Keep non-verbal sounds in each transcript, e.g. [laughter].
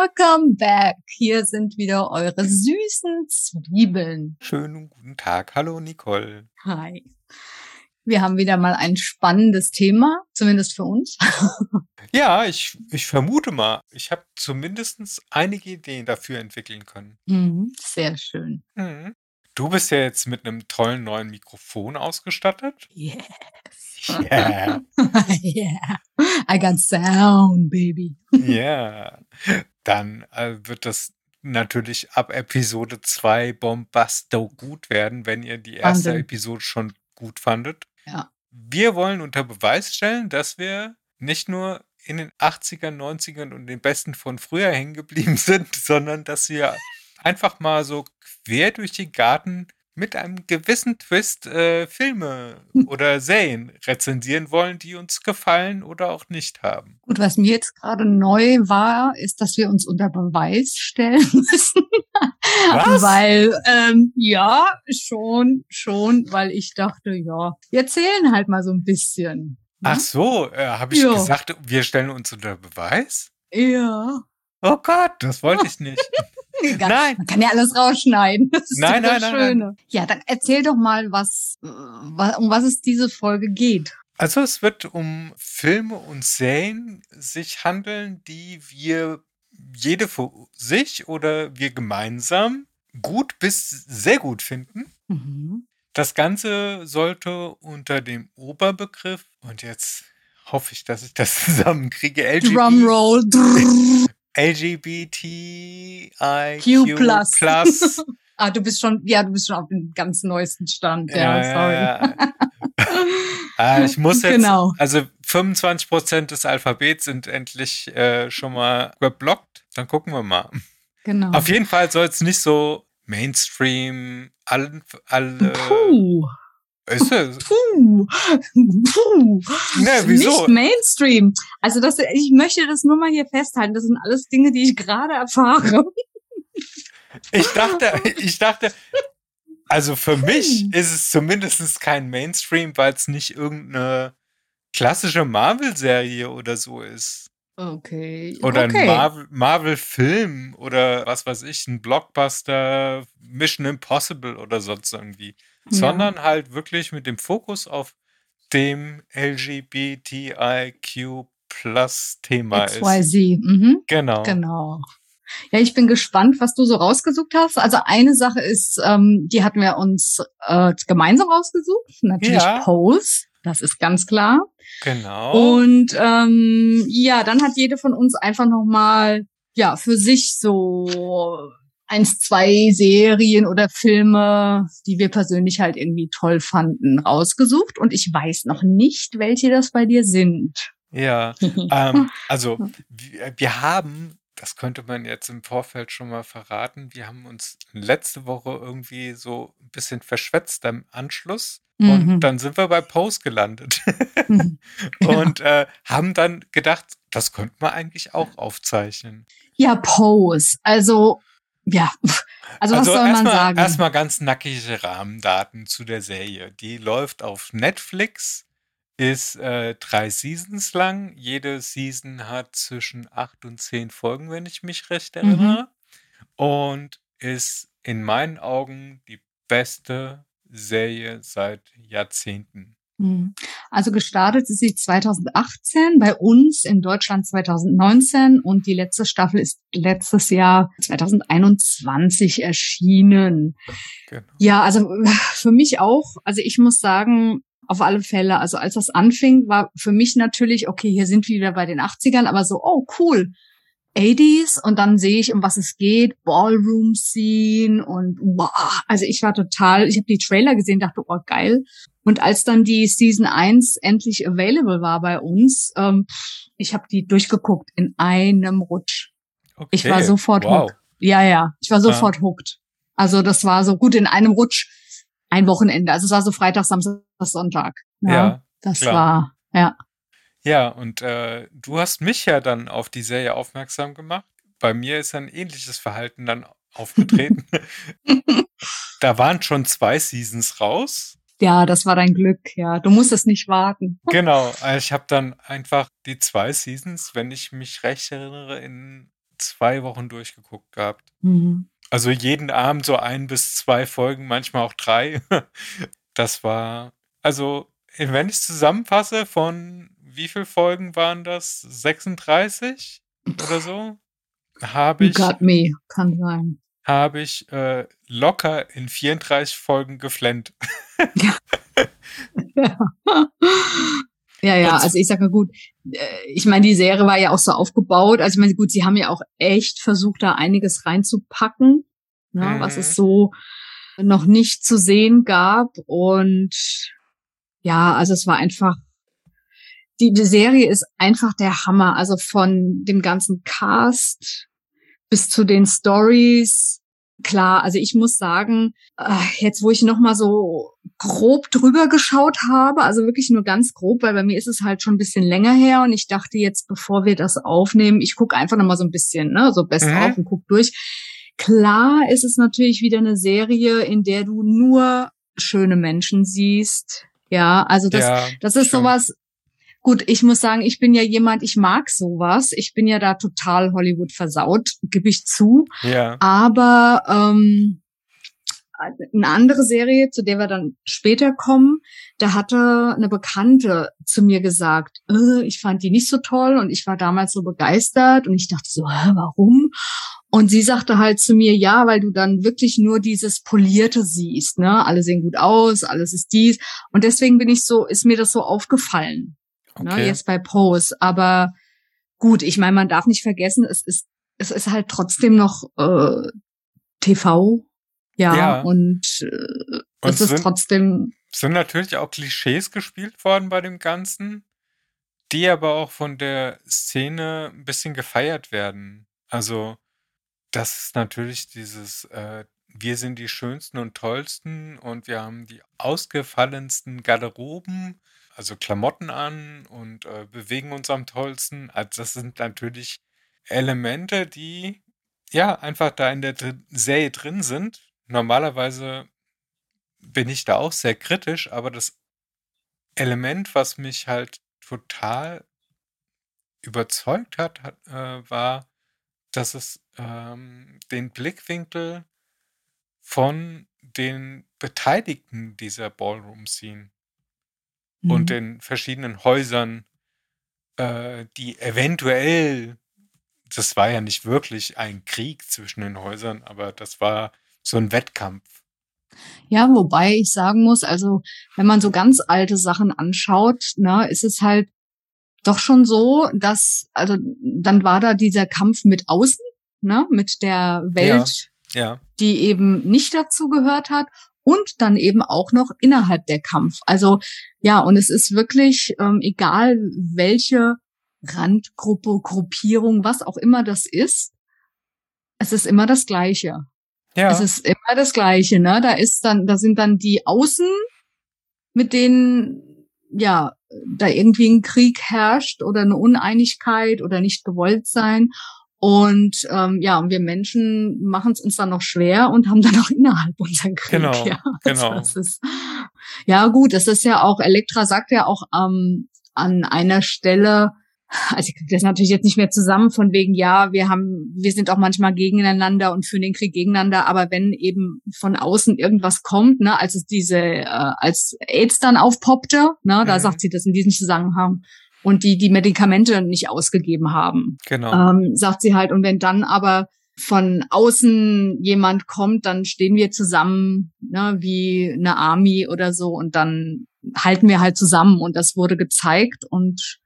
Welcome back. Hier sind wieder eure süßen Zwiebeln. Schönen guten Tag. Hallo Nicole. Hi. Wir haben wieder mal ein spannendes Thema, zumindest für uns. [laughs] Ja, ich, ich vermute mal, ich habe zumindest einige Ideen dafür entwickeln können. Mhm, sehr schön. Mhm. Du bist ja jetzt mit einem tollen neuen Mikrofon ausgestattet. Yes. [laughs] Yeah. [laughs] yeah. I got sound, baby. Ja. Dann äh, wird das natürlich ab Episode 2 bombasto gut werden, wenn ihr die erste Wahnsinn. Episode schon gut fandet. Ja. Wir wollen unter Beweis stellen, dass wir nicht nur in den 80ern, 90ern und den Besten von früher hängen geblieben [laughs] sind, sondern dass wir einfach mal so quer durch den Garten mit einem gewissen Twist äh, Filme oder Serien rezensieren wollen, die uns gefallen oder auch nicht haben. Gut, was mir jetzt gerade neu war, ist, dass wir uns unter Beweis stellen [laughs] müssen. Was? Weil, ähm, ja, schon, schon, weil ich dachte, ja, wir erzählen halt mal so ein bisschen. ne? Ach so, äh, habe ich Ja. gesagt, wir stellen uns unter Beweis? Ja. Oh Gott, das wollte ich nicht. [laughs] Egal. Nein. Man kann ja alles rausschneiden. Das ist Nein, nein, das nein, nein. Schöne. Ja, dann erzähl doch mal, was, wa- um was es diese Folge geht. Also es wird um Filme und Serien sich handeln, die wir jede für sich oder wir gemeinsam gut bis sehr gut finden. Mhm. Das Ganze sollte unter dem Oberbegriff, und jetzt hoffe ich, dass ich das [laughs] zusammenkriege, LGBT, Drumroll. [laughs] LGBTIQ plus. plus. [laughs] ah, du bist schon, ja, du bist schon auf dem ganz neuesten Stand. Ja, sorry. Ja, [laughs] Ah, ich muss jetzt, Genau. also 25 Prozent des Alphabets sind endlich äh, schon mal geblockt. Dann gucken wir mal. Genau. Auf jeden Fall soll es nicht so Mainstream, alle, alle Puh. Ist es? Puh. Puh. Ne, wieso? Nicht Mainstream. Also das, ich möchte das nur mal hier festhalten. Das sind alles Dinge, die ich gerade erfahre. Ich dachte, [laughs] ich dachte, also für mich ist es zumindest kein Mainstream, weil es nicht irgendeine klassische Marvel-Serie oder so ist. Okay. Oder okay. ein Marvel- Marvel-Film oder was weiß ich, ein Blockbuster, Mission Impossible oder sonst irgendwie. Ja. Sondern halt wirklich mit dem Fokus auf dem LGBTIQ Plus Thema ist. XYZ. Mhm. Genau. Genau. Ja, ich bin gespannt, was du so rausgesucht hast. Also eine Sache ist, ähm, die hatten wir uns äh, gemeinsam rausgesucht. Natürlich Ja. Pose, das ist ganz klar. Genau. Und ähm, ja, dann hat jede von uns einfach noch mal ja für sich so eins, zwei Serien oder Filme, die wir persönlich halt irgendwie toll fanden, rausgesucht. Und ich weiß noch nicht, welche das bei dir sind. ja. [laughs] ähm, also wir, wir haben, das könnte man jetzt im Vorfeld schon mal verraten, wir haben uns letzte Woche irgendwie so ein bisschen verschwätzt am Anschluss. Und Mhm. dann sind wir bei Post gelandet Mhm. [laughs] und äh, haben dann gedacht, das könnte man eigentlich auch aufzeichnen. Ja, Pose. Also, ja. Also, was soll man erstmal, sagen? erstmal ganz nackige Rahmendaten zu der Serie. Die läuft auf Netflix, ist äh, drei Seasons lang. Jede Season hat zwischen acht und zehn Folgen, wenn ich mich recht Mhm. erinnere. Und ist in meinen Augen die beste Serie seit Jahrzehnten. Mhm. Also gestartet ist sie 2018, bei uns in Deutschland 2019 und die letzte Staffel ist letztes Jahr 2021 erschienen. Genau. Ja, also für mich auch. Also ich muss sagen, auf alle Fälle, also als das anfing, war für mich natürlich, okay, hier sind wir wieder bei den 80ern, aber so, oh cool, 80s und dann sehe ich, um was es geht, Ballroom Scene und wow, also ich war total, ich habe die Trailer gesehen, dachte, oh geil. Und als dann die Season 1 endlich available war bei uns, ähm, ich habe die durchgeguckt in einem Rutsch. Okay. Ich war sofort wow. hooked. Ja, ja, ich war sofort hooked. Also das war so gut in einem Rutsch ein Wochenende. Also es war so Freitag, Samstag, Sonntag. Ja, Ja, das klar. war, ja. Ja, und äh, du hast mich ja dann auf die Serie aufmerksam gemacht. Bei mir ist ein ähnliches Verhalten dann aufgetreten. [laughs] da waren schon zwei Seasons raus. Ja, das war dein Glück, ja. Du musstest nicht warten. [laughs] Genau, also ich habe dann einfach die zwei Seasons, wenn ich mich recht erinnere, in zwei Wochen durchgeguckt gehabt. Mhm. Also jeden Abend so ein bis zwei Folgen, manchmal auch drei. [laughs] Das war, also, wenn ich zusammenfasse, von wie viele Folgen waren das? 36 oder so? Habe ich. You got me, kann sein. Habe ich äh, locker in 34 Folgen geflennt. Ja. [laughs] [laughs] ja. Ja, also ich sage gut, äh, ich meine, die Serie war ja auch so aufgebaut. Also ich meine, gut, sie haben ja auch echt versucht, da einiges reinzupacken, ne, mhm. was es so noch nicht zu sehen gab. Und ja, also es war einfach, die, die Serie ist einfach der Hammer. Also von dem ganzen Cast bis zu den Stories. Klar, also ich muss sagen, äh, jetzt wo ich noch mal so grob drüber geschaut habe, also wirklich nur ganz grob, weil bei mir ist es halt schon ein bisschen länger her und ich dachte jetzt, bevor wir das aufnehmen, ich gucke einfach noch mal so ein bisschen, ne, so best mhm. auf und guck durch Klar ist es natürlich wieder eine Serie, in der du nur schöne Menschen siehst. Ja, also das, ja, das ist schon. sowas. Gut, ich muss sagen, ich bin ja jemand, ich mag sowas. Ich bin ja da total Hollywood versaut, gebe ich zu. Ja. Aber ähm, eine andere Serie, zu der wir dann später kommen, da hatte eine Bekannte zu mir gesagt, äh, ich fand die nicht so toll und ich war damals so begeistert und ich dachte so, hä, warum? Und sie sagte halt zu mir, ja, weil du dann wirklich nur dieses Polierte siehst, ne? Alle sehen gut aus, alles ist dies. Und deswegen bin ich so, ist mir das so aufgefallen? Okay. ne? Jetzt bei Pose. Aber gut, ich meine, man darf nicht vergessen, es ist, es ist halt trotzdem noch äh, TV, ja, ja. und äh, und es ist sind, trotzdem. Sind natürlich auch Klischees gespielt worden bei dem Ganzen, die aber auch von der Szene ein bisschen gefeiert werden. Also das ist natürlich dieses, äh, wir sind die schönsten und tollsten und wir haben die ausgefallensten Garderoben, also Klamotten an und äh, bewegen uns am tollsten. Also das sind natürlich Elemente, die ja einfach da in der dr Serie drin sind. Normalerweise bin ich da auch sehr kritisch, aber das Element, was mich halt total überzeugt hat, hat äh, war, dass es ähm, den Blickwinkel von den Beteiligten dieser Ballroom-Scene mhm. und den verschiedenen Häusern, äh, die eventuell, das war ja nicht wirklich ein Krieg zwischen den Häusern, aber das war so ein Wettkampf. Ja, wobei ich sagen muss, also wenn man so ganz alte Sachen anschaut, ne, ist es halt doch schon so, dass, also dann war da dieser Kampf mit außen, ne, mit der Welt, ja, ja. die eben nicht dazu gehört hat und dann eben auch noch innerhalb der Kampf. Also ja, und es ist wirklich ähm, egal, welche Randgruppe, Gruppierung, was auch immer das ist, es ist immer das Gleiche. Ja. Es ist immer das Gleiche, ne? Da ist dann, da sind dann die Außen, mit denen ja da irgendwie ein Krieg herrscht oder eine Uneinigkeit oder nicht gewollt sein. Und ähm, ja, und wir Menschen machen es uns dann noch schwer und haben dann [laughs] auch innerhalb unseren Krieg. Genau, ja, genau. Also ist, ja gut, das ist ja auch, Elektra sagt ja auch ähm, an einer Stelle, also ich kriege das natürlich jetzt nicht mehr zusammen von wegen, ja, wir haben, wir sind auch manchmal gegeneinander und führen den Krieg gegeneinander, aber wenn eben von außen irgendwas kommt, ne, als es diese, äh, als AIDS dann aufpoppte, ne, da mhm. sagt sie das in diesem Zusammenhang, und die die Medikamente nicht ausgegeben haben. Genau. Ähm, sagt sie halt, und wenn dann aber von außen jemand kommt, dann stehen wir zusammen, ne, wie eine Army oder so, und dann halten wir halt zusammen. Und das wurde gezeigt. Und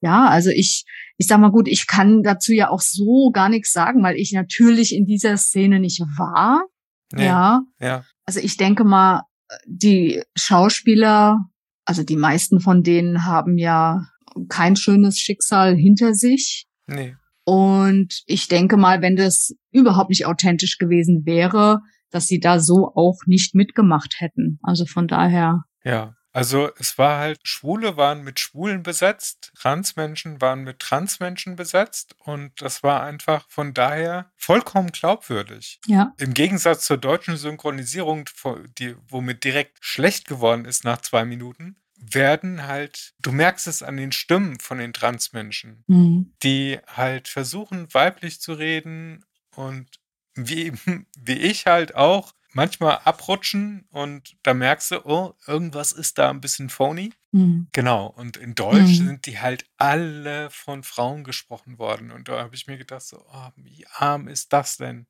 ja, also ich, ich sag mal gut, ich kann dazu ja auch so gar nichts sagen, weil ich natürlich in dieser Szene nicht war. Nee, ja. ja. Also ich denke mal, die Schauspieler, also die meisten von denen haben ja kein schönes Schicksal hinter sich. Nee. Und ich denke mal, wenn das überhaupt nicht authentisch gewesen wäre, dass sie da so auch nicht mitgemacht hätten. Also von daher. Ja, also es war halt, Schwule waren mit Schwulen besetzt, Transmenschen waren mit Transmenschen besetzt und das war einfach von daher vollkommen glaubwürdig. Ja. Im Gegensatz zur deutschen Synchronisierung, die, womit direkt schlecht geworden ist nach zwei Minuten, werden halt, du merkst es an den Stimmen von den Transmenschen, Mhm. die halt versuchen, weiblich zu reden und wie, [laughs] wie ich halt auch manchmal abrutschen und da merkst du, oh, irgendwas ist da ein bisschen phony. Mhm. Genau, und in Deutsch Mhm. sind die halt alle von Frauen gesprochen worden. Und da habe ich mir gedacht, so, oh, wie arm ist das denn?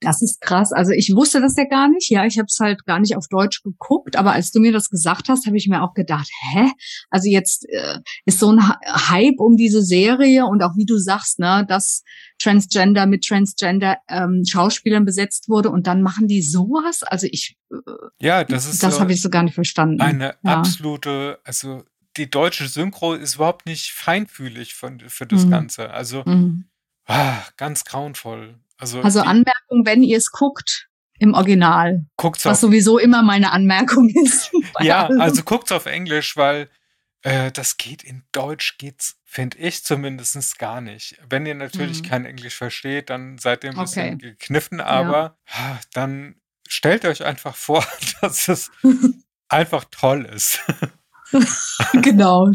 Das ist krass. Also ich wusste das ja gar nicht. Ja, ich habe es halt gar nicht auf Deutsch geguckt. Aber als du mir das gesagt hast, habe ich mir auch gedacht, hä? Also jetzt äh, ist so ein Hy- Hype um diese Serie und auch wie du sagst, ne, dass Transgender mit Transgender ähm, Schauspielern besetzt wurde und dann machen die sowas. Also ich, äh, Ja, das ist das habe ich so gar nicht verstanden. eine ja. absolute, also die deutsche Synchro ist überhaupt nicht feinfühlig von, für das Mhm. Ganze. Also Mhm. ah, ganz grauenvoll. Also, Also Anmerkung, wenn ihr es guckt im Original, guckt's was auf, sowieso immer meine Anmerkung [laughs] ist. ja, allem. also guckt's auf Englisch, weil äh, das geht in Deutsch geht's, finde ich zumindest gar nicht. Wenn ihr natürlich Mhm. kein Englisch versteht, dann seid ihr ein bisschen Okay. gekniffen, aber ah, dann stellt euch einfach vor, [laughs] dass es [laughs] einfach toll ist. [laughs] genau.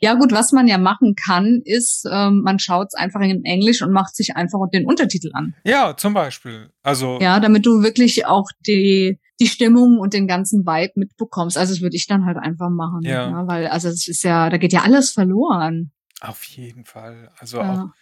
Ja gut, was man ja machen kann, ist, ähm, man schaut es einfach in Englisch und macht sich einfach den Untertitel an. Ja, zum Beispiel. Also Ja, damit du wirklich auch die die Stimmung und den ganzen Vibe mitbekommst. Also das würde ich dann halt einfach machen. Ja. weil also es ist ja, da geht ja alles verloren. auf jeden Fall. Also auch Ja.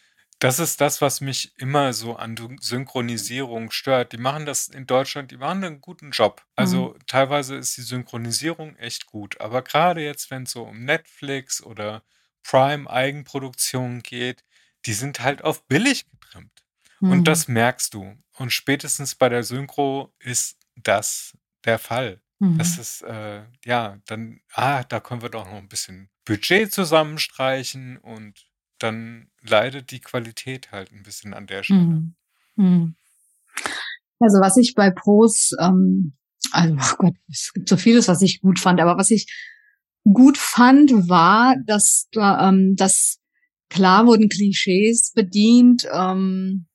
Das ist das, was mich immer so an Synchronisierung stört. Die machen das in Deutschland, die machen einen guten Job. Also teilweise ist die Synchronisierung echt gut. Aber gerade jetzt, wenn es so um Netflix oder Prime Eigenproduktionen geht, die sind halt auf billig getrimmt. Mhm. Und das merkst du. Und spätestens bei der Synchro ist das der Fall. Mhm. Das ist, äh, ja, dann, ah, da können wir doch noch ein bisschen Budget zusammenstreichen und dann leidet die Qualität halt ein bisschen an der Stelle. Mhm. Mhm. Also was ich bei Pros, ähm, also ach Gott, es gibt so vieles, was ich gut fand, aber was ich gut fand, war, dass da, ähm, dass klar wurden Klischees bedient, ähm,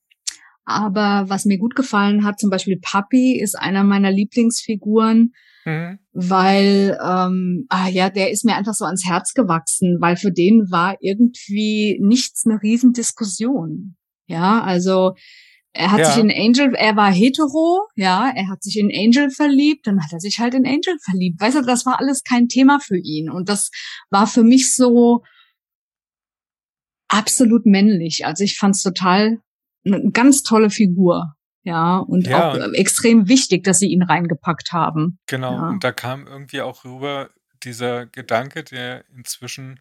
aber was mir gut gefallen hat, zum Beispiel Papi ist einer meiner Lieblingsfiguren, Mhm. weil ähm, ah ja, der ist mir einfach so ans Herz gewachsen, weil für den war irgendwie nichts eine Riesendiskussion. Ja, also er hat Ja. sich in Angel, er war hetero, ja, er hat sich in Angel verliebt, dann hat er sich halt in Angel verliebt. Weißt du, das war alles kein Thema für ihn und das war für mich so absolut männlich. Also ich fand es total eine ganz tolle Figur. Ja, und Ja. auch äh, extrem wichtig, dass sie ihn reingepackt haben. Genau, Ja. und da kam irgendwie auch rüber dieser Gedanke, der inzwischen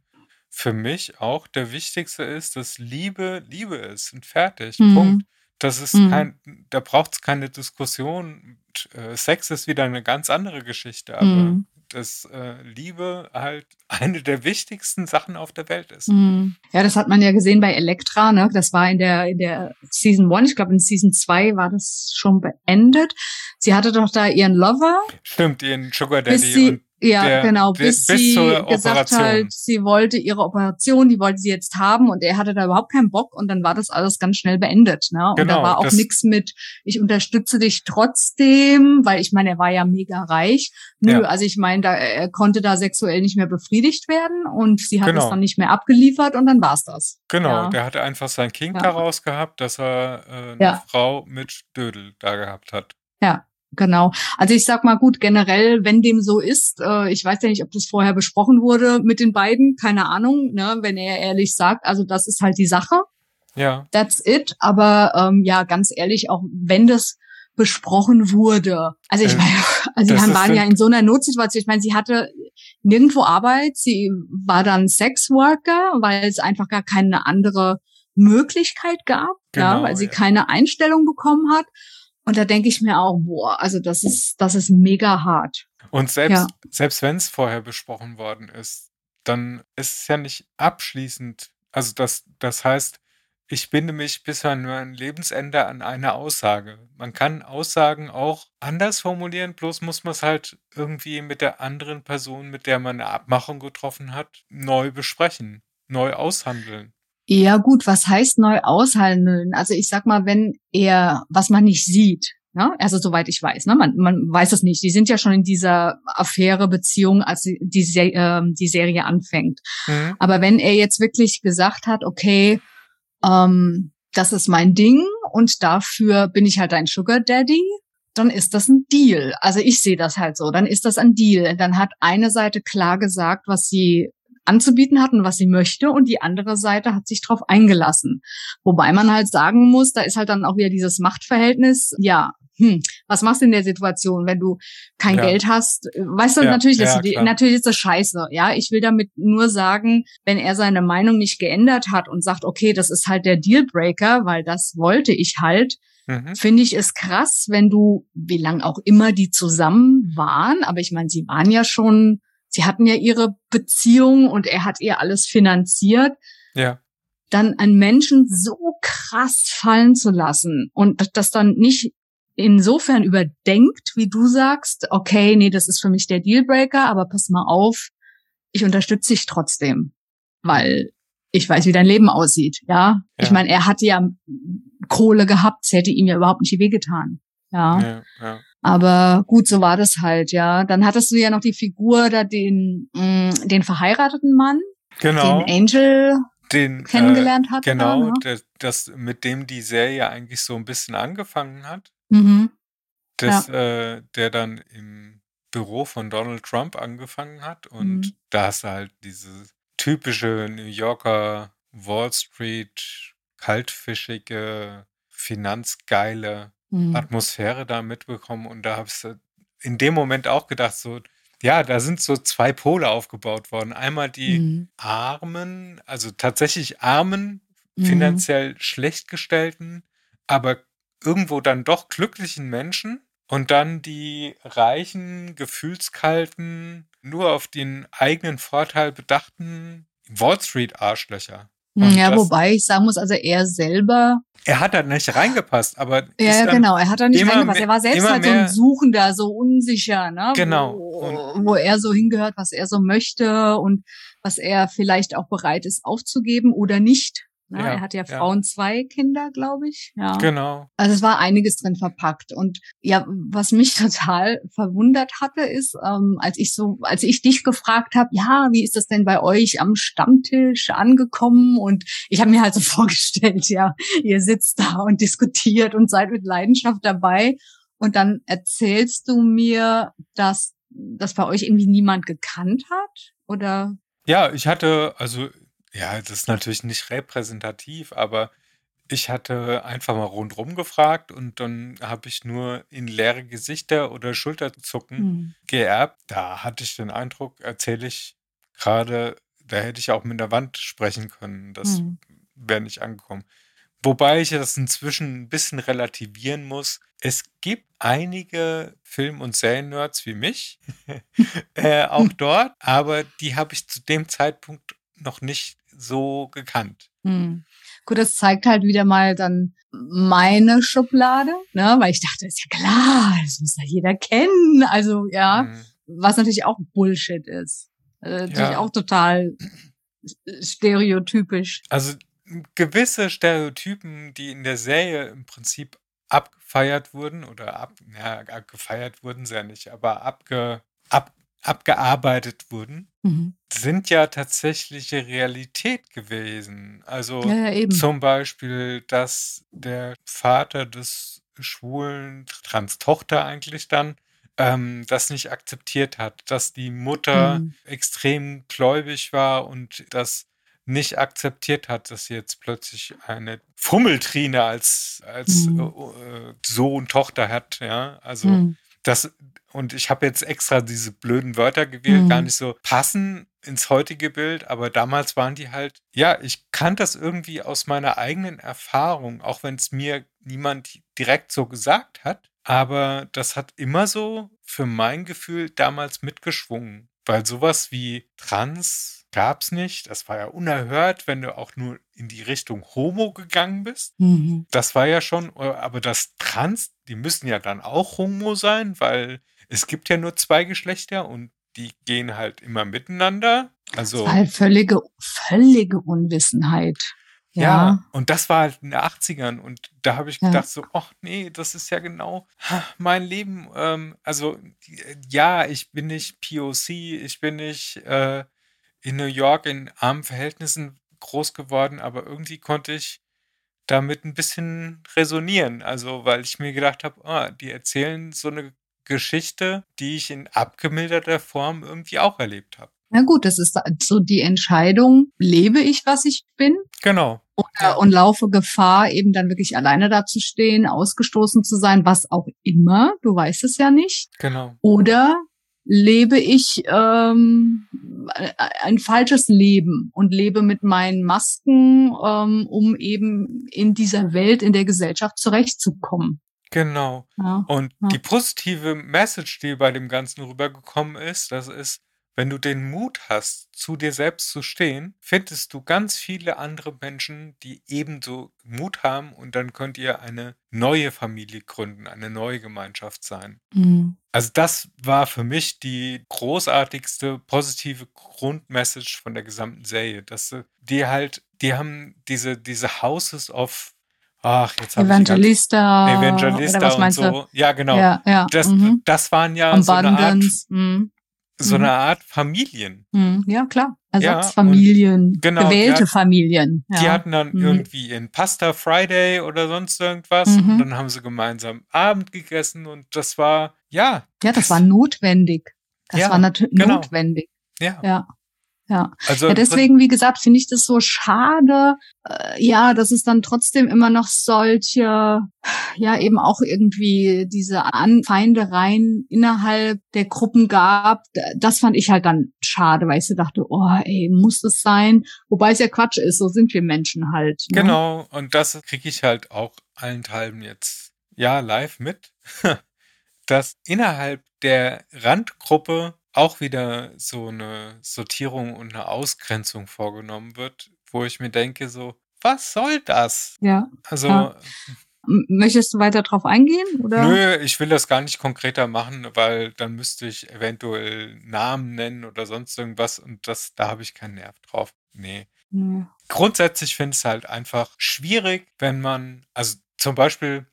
für mich auch der wichtigste ist, dass Liebe Liebe ist und fertig. Mhm. Punkt. Das ist Mhm. kein, da braucht es keine Diskussion. Äh, Sex ist wieder eine ganz andere Geschichte, aber Mhm. Dass äh, Liebe halt [laughs] eine der wichtigsten Sachen auf der Welt ist. Mhm. Ja, das hat man ja gesehen bei Elektra, ne? Das war in der, in der Season 1, ich glaube in Season 2 war das schon beendet. Sie hatte doch da ihren Lover, Stimmt, ihren Sugar bis Daddy sie, und ja, der- genau, bis, bis sie gesagt Operation. hat, sie wollte ihre Operation, die wollte sie jetzt haben und er hatte da überhaupt keinen Bock und dann war das alles ganz schnell beendet, ne? und Genau, da war auch nichts mit, ich unterstütze dich trotzdem, weil ich meine, er war ja mega reich. Nö, Ja. also ich meine, da, er konnte da sexuell nicht mehr befriedigt werden und sie hat es Genau. dann nicht mehr abgeliefert und dann war's das. Genau, Ja. der hatte einfach sein Kink Ja. daraus gehabt, dass er äh, eine Ja. Frau mit Dödel da gehabt hat. Genau. Also ich sag mal gut, generell, wenn dem so ist, äh, ich weiß ja nicht, ob das vorher besprochen wurde mit den beiden, keine Ahnung, ne, wenn er ehrlich sagt, also das ist halt die Sache, Ja, that's it. Aber ähm, ja, ganz ehrlich, auch wenn das besprochen wurde, also ich Ähm, meine, [laughs] also sie waren ja in so einer Notsituation, ich meine, sie hatte nirgendwo Arbeit, sie war dann Sexworker, weil es einfach gar keine andere Möglichkeit gab, ja, Genau, weil sie ja. keine Einstellung bekommen hat. Und da denke ich mir auch, boah, also das ist, das ist mega hart. und selbst, Ja. selbst wenn es vorher besprochen worden ist, dann ist es ja nicht abschließend. Also das, das heißt, ich binde mich bis an mein Lebensende an eine Aussage. Man kann Aussagen auch anders formulieren, bloß muss man es halt irgendwie mit der anderen Person, mit der man eine Abmachung getroffen hat, neu besprechen, neu aushandeln. Ja gut, was heißt neu aushandeln? Also ich sag mal, wenn er, was man nicht sieht, Ne? Also soweit ich weiß, ne? man, man weiß es nicht. Die sind ja schon in dieser Affäre, Beziehung, als die, die, äh, die Serie anfängt. Mhm. Aber wenn er jetzt wirklich gesagt hat, okay, ähm, das ist mein Ding und dafür bin ich halt dein Sugar Daddy, dann ist das ein Deal. Also ich sehe das halt so. Dann ist das ein Deal. Dann hat eine Seite klar gesagt, was sie anzubieten hat und was sie möchte und die andere Seite hat sich darauf eingelassen. Wobei man halt sagen muss, da ist halt dann auch wieder dieses Machtverhältnis. Ja, hm, was machst du in der Situation, wenn du kein ja. Geld hast? Weißt du, ja, natürlich, ist ja, natürlich ist das scheiße. Ja, ich will damit nur sagen, wenn er seine Meinung nicht geändert hat und sagt, okay, das ist halt der Dealbreaker, weil das wollte ich halt, mhm. finde ich es krass, wenn du, wie lang auch immer die zusammen waren, aber ich meine, sie waren ja schon, sie hatten ja ihre Beziehung und er hat ihr alles finanziert. Ja dann einen Menschen so krass fallen zu lassen und das dann nicht insofern überdenkt, wie du sagst, okay, nee, das ist für mich der Dealbreaker, aber pass mal auf, ich unterstütze dich trotzdem, weil ich weiß, wie dein Leben aussieht, ja. ja. Ich meine, er hatte ja Kohle gehabt, es hätte ihm ja überhaupt nicht wehgetan, ja. ja, ja. Aber gut, so war das halt, ja. Dann hattest du ja noch die Figur da den, mh, mm, den verheirateten Mann, genau. den Angel den kennengelernt hat. Genau, da, ne? das, das, mit dem die Serie eigentlich so ein bisschen angefangen hat. Mhm. Das, ja. äh, der dann im Büro von Donald Trump angefangen hat. Und mhm. da hast du halt diese typische New Yorker Wall Street, kaltfischige, finanzgeile mhm. Atmosphäre da mitbekommen. Und da habe ich in dem Moment auch gedacht, so, ja, da sind so zwei Pole aufgebaut worden. Einmal die mhm. Armen, also tatsächlich Armen, mhm. finanziell schlecht gestellten, aber irgendwo dann doch glücklichen Menschen und dann die reichen, gefühlskalten, nur auf den eigenen Vorteil bedachten Wall Street Arschlöcher. Und ja, wobei ich sagen muss, also er selber. Er hat da nicht reingepasst, aber. Ja, genau, er hat da nicht reingepasst. Er war selbst halt so ein Suchender, so unsicher, ne? Genau. Wo, wo er so hingehört, was er so möchte und was er vielleicht auch bereit ist aufzugeben oder nicht. Ne? Ja, er hat ja, ja Frauen zwei Kinder, glaube ich. Ja. Genau. Also es war einiges drin verpackt. Und ja, was mich [laughs] total verwundert hatte, ist, ähm, als ich so, als ich dich gefragt habe, ja, wie ist das denn bei euch am Stammtisch angekommen? Und ich habe mir halt so [laughs] vorgestellt, ja, ihr sitzt da und diskutiert und seid mit Leidenschaft dabei. Und dann erzählst du mir, dass das bei euch irgendwie niemand gekannt hat? Oder? Ja, ich hatte, also ja, das ist natürlich nicht repräsentativ, aber ich hatte einfach mal rundrum gefragt und dann habe ich nur in leere Gesichter oder Schulterzucken Mhm. geerbt. Da hatte ich den Eindruck, erzähle ich gerade, da hätte ich auch mit der Wand sprechen können. Das Mhm. wäre nicht angekommen. Wobei ich das inzwischen ein bisschen relativieren muss. Es gibt einige Film- und Serien-Nerds wie mich, [laughs] äh, auch [laughs] dort, aber die habe ich zu dem Zeitpunkt noch nicht so gekannt. Hm. Gut, das zeigt halt wieder mal dann meine Schublade, ne, weil ich dachte, ist ja klar, das muss ja jeder kennen. Also ja, mhm. was natürlich auch Bullshit ist. Also, natürlich ja. auch total stereotypisch. Also gewisse Stereotypen, die in der Serie im Prinzip abgefeiert wurden oder ab, ja, gefeiert wurden sie ja nicht, aber abge, ab, abgearbeitet wurden, mhm. sind ja tatsächliche Realität gewesen. Also ja, ja, zum Beispiel, dass der Vater des schwulen Trans-Tochter eigentlich dann ähm, das nicht akzeptiert hat, dass die Mutter mhm. extrem gläubig war und das nicht akzeptiert hat, dass sie jetzt plötzlich eine Fummeltrine als, als mhm. äh, Sohn, Tochter hat, ja. Also mhm. Das, und ich habe jetzt extra diese blöden Wörter gewählt, mhm. gar nicht so passen ins heutige Bild, aber damals waren die halt, ja, ich kannte das irgendwie aus meiner eigenen Erfahrung, auch wenn es mir niemand direkt so gesagt hat, aber das hat immer so für mein Gefühl damals mitgeschwungen, weil sowas wie Trans gab es nicht. Das war ja unerhört, wenn du auch nur in die Richtung Homo gegangen bist. Mhm. Das war ja schon, aber das Trans, die müssen ja dann auch Homo sein, weil es gibt ja nur zwei Geschlechter und die gehen halt immer miteinander. Also halt völlige, völlige Unwissenheit. Ja. Ja, und das war halt in den 80ern und da habe ich Ja. gedacht so, ach nee, das ist ja genau mein Leben. Ähm, also die- ja, ich bin nicht POC, ich bin nicht äh, in New York in armen Verhältnissen groß geworden, aber irgendwie konnte ich damit ein bisschen resonieren. Also weil ich mir gedacht habe, ah, die erzählen so eine Geschichte, die ich in abgemilderter Form irgendwie auch erlebt habe. Na gut, das ist so die Entscheidung, lebe ich, was ich bin Genau. oder, Ja. und laufe Gefahr, eben dann wirklich alleine dazustehen, ausgestoßen zu sein, was auch immer, du weißt es ja nicht. Genau. Oder lebe ich ähm, ein falsches Leben und lebe mit meinen Masken, ähm, um eben in dieser Welt, in der Gesellschaft zurechtzukommen. Genau. Ja. Und Ja. die positive Message, die bei dem Ganzen rübergekommen ist, das ist, wenn du den Mut hast, zu dir selbst zu stehen, findest du ganz viele andere Menschen, die ebenso Mut haben und dann könnt ihr eine neue Familie gründen, eine neue Gemeinschaft sein. Mhm. Also das war für mich die großartigste positive Grundmessage von der gesamten Serie, dass die halt, die haben diese, diese Houses of, ach, jetzt habe ich die ganze- Evangelista, Evangelista oder was und meinst du? so. Ja, genau. Ja, ja. Das, mhm. das waren ja so eine Art, Abundance. mhm. So Mhm. eine Art Familien. Mhm. Ja, klar. Ja, Ersatzfamilien, genau, die gewählte hat- Familien. Ja. Die hatten dann Mhm. irgendwie in Pasta Friday oder sonst irgendwas Mhm. und dann haben sie gemeinsam Abend gegessen und das war, ja, ja, das war notwendig. Das Ja, war natürlich genau. notwendig. ja. Ja. Ja. Also Ja, deswegen, wie gesagt, finde ich das so schade, äh, ja, dass es dann trotzdem immer noch solche, ja, eben auch irgendwie diese Anfeindereien innerhalb der Gruppen gab. Das fand ich halt dann schade, weil ich so dachte, oh, ey, muss das sein? Wobei es ja Quatsch ist, so sind wir Menschen halt. Ne? Genau, und das kriege ich halt auch allenthalben jetzt ja live mit, [laughs] dass innerhalb der Randgruppe auch wieder so eine Sortierung und eine Ausgrenzung vorgenommen wird, wo ich mir denke, so, was soll das? Ja. Also, Ja. Möchtest du weiter drauf eingehen? Oder? nö, ich will das gar nicht konkreter machen, weil dann müsste ich eventuell Namen nennen oder sonst irgendwas und das, da habe ich keinen Nerv drauf. Nee. Nee. grundsätzlich finde ich es halt einfach schwierig, wenn man, also zum Beispiel,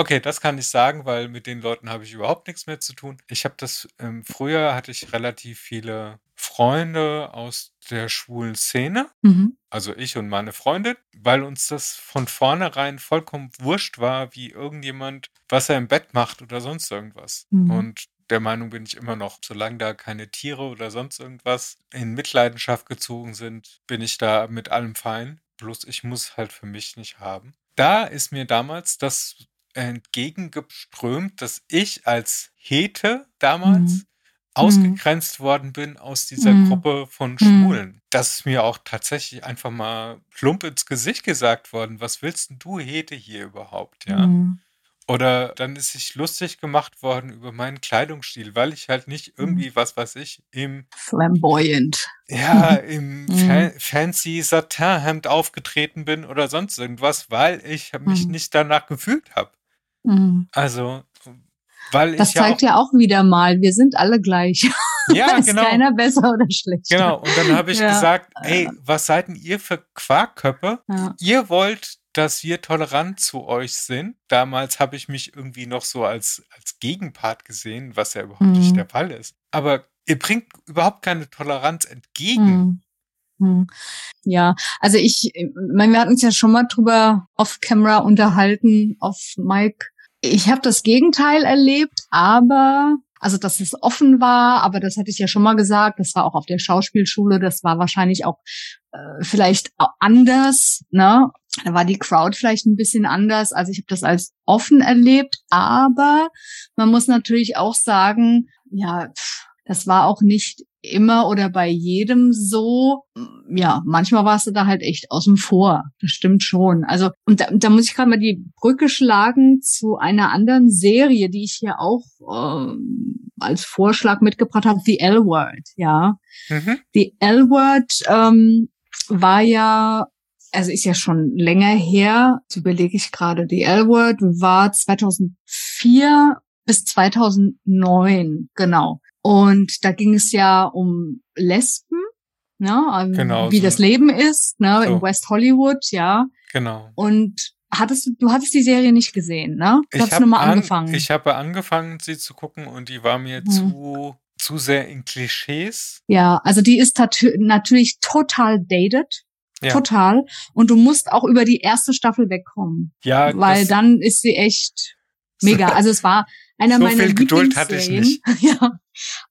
okay, das kann ich sagen, weil mit den Leuten habe ich überhaupt nichts mehr zu tun. Ich habe das, ähm, früher hatte ich relativ viele Freunde aus der schwulen Szene, Mhm. also ich und meine Freundin, weil uns das von vornherein vollkommen wurscht war, wie irgendjemand, was er im Bett macht oder sonst irgendwas. Mhm. Und der Meinung bin ich immer noch, solange da keine Tiere oder sonst irgendwas in Mitleidenschaft gezogen sind, bin ich da mit allem fein. Bloß ich muss halt für mich nicht haben. Da ist mir damals das entgegengeströmt, dass ich als Hete damals Mhm. ausgegrenzt worden bin aus dieser Mhm. Gruppe von Mhm. Schwulen. Das ist mir auch tatsächlich einfach mal plump ins Gesicht gesagt worden. Was willst denn du Hete hier überhaupt, ja? Mhm. Oder dann ist sich lustig gemacht worden über meinen Kleidungsstil, weil ich halt nicht Mhm. irgendwie, was weiß ich, im, Flamboyant. ja, im [laughs] Mhm. fa fancy Satinhemd aufgetreten bin oder sonst irgendwas, weil ich mich Mhm. nicht danach gefühlt habe. Mhm. Also, weil Das ich ja auch, zeigt ja auch wieder mal, wir sind alle gleich. [laughs] ja, [laughs] ist genau. keiner besser oder schlechter. Genau, und dann habe ich Ja. gesagt, ey, was seid denn ihr für Quarkköppe? Ja. Ihr wollt, dass wir tolerant zu euch sind. Damals habe ich mich irgendwie noch so als, als Gegenpart gesehen, was ja überhaupt nicht Mhm. der Fall ist. Aber ihr bringt überhaupt keine Toleranz entgegen. Hm. Hm. Ja, also ich, ich meine, wir hatten uns ja schon mal drüber off-camera unterhalten, auf Mike. Ich habe das Gegenteil erlebt, aber also dass es offen war, aber das hatte ich ja schon mal gesagt, das war auch auf der Schauspielschule, das war wahrscheinlich auch äh, vielleicht anders, ne? Da war die Crowd vielleicht ein bisschen anders. Also ich habe das als offen erlebt, aber man muss natürlich auch sagen, ja, pff, das war auch nicht immer oder bei jedem so. Ja, manchmal warst du da halt echt außen vor. Das stimmt schon. Also, und da, da muss ich gerade mal die Brücke schlagen zu einer anderen Serie, die ich hier auch ähm, als Vorschlag mitgebracht habe, The L-Word, ja. Mhm. The L-Word ähm, war ja, also ist ja schon länger her, jetzt überlege ich gerade, The L-Word war 2004 bis 2009, genau. Und da ging es ja um Lesben ne? Ähm, Genau, wie so- das Leben ist, ne? So. in West Hollywood, ja. Genau. Und hattest du, du hattest die Serie nicht gesehen, ne? Du hast hab nur mal an- angefangen. Ich habe angefangen, sie zu gucken und die war mir Hm. zu, zu sehr in Klischees. ja, also die ist natürlich total dated. Ja. Total. Und du musst auch über die erste Staffel wegkommen. Ja, weil dann ist sie echt mega. Also es war [laughs] einer So meiner viel Geduld hatte ich Lieblingsserien. [laughs] Ja.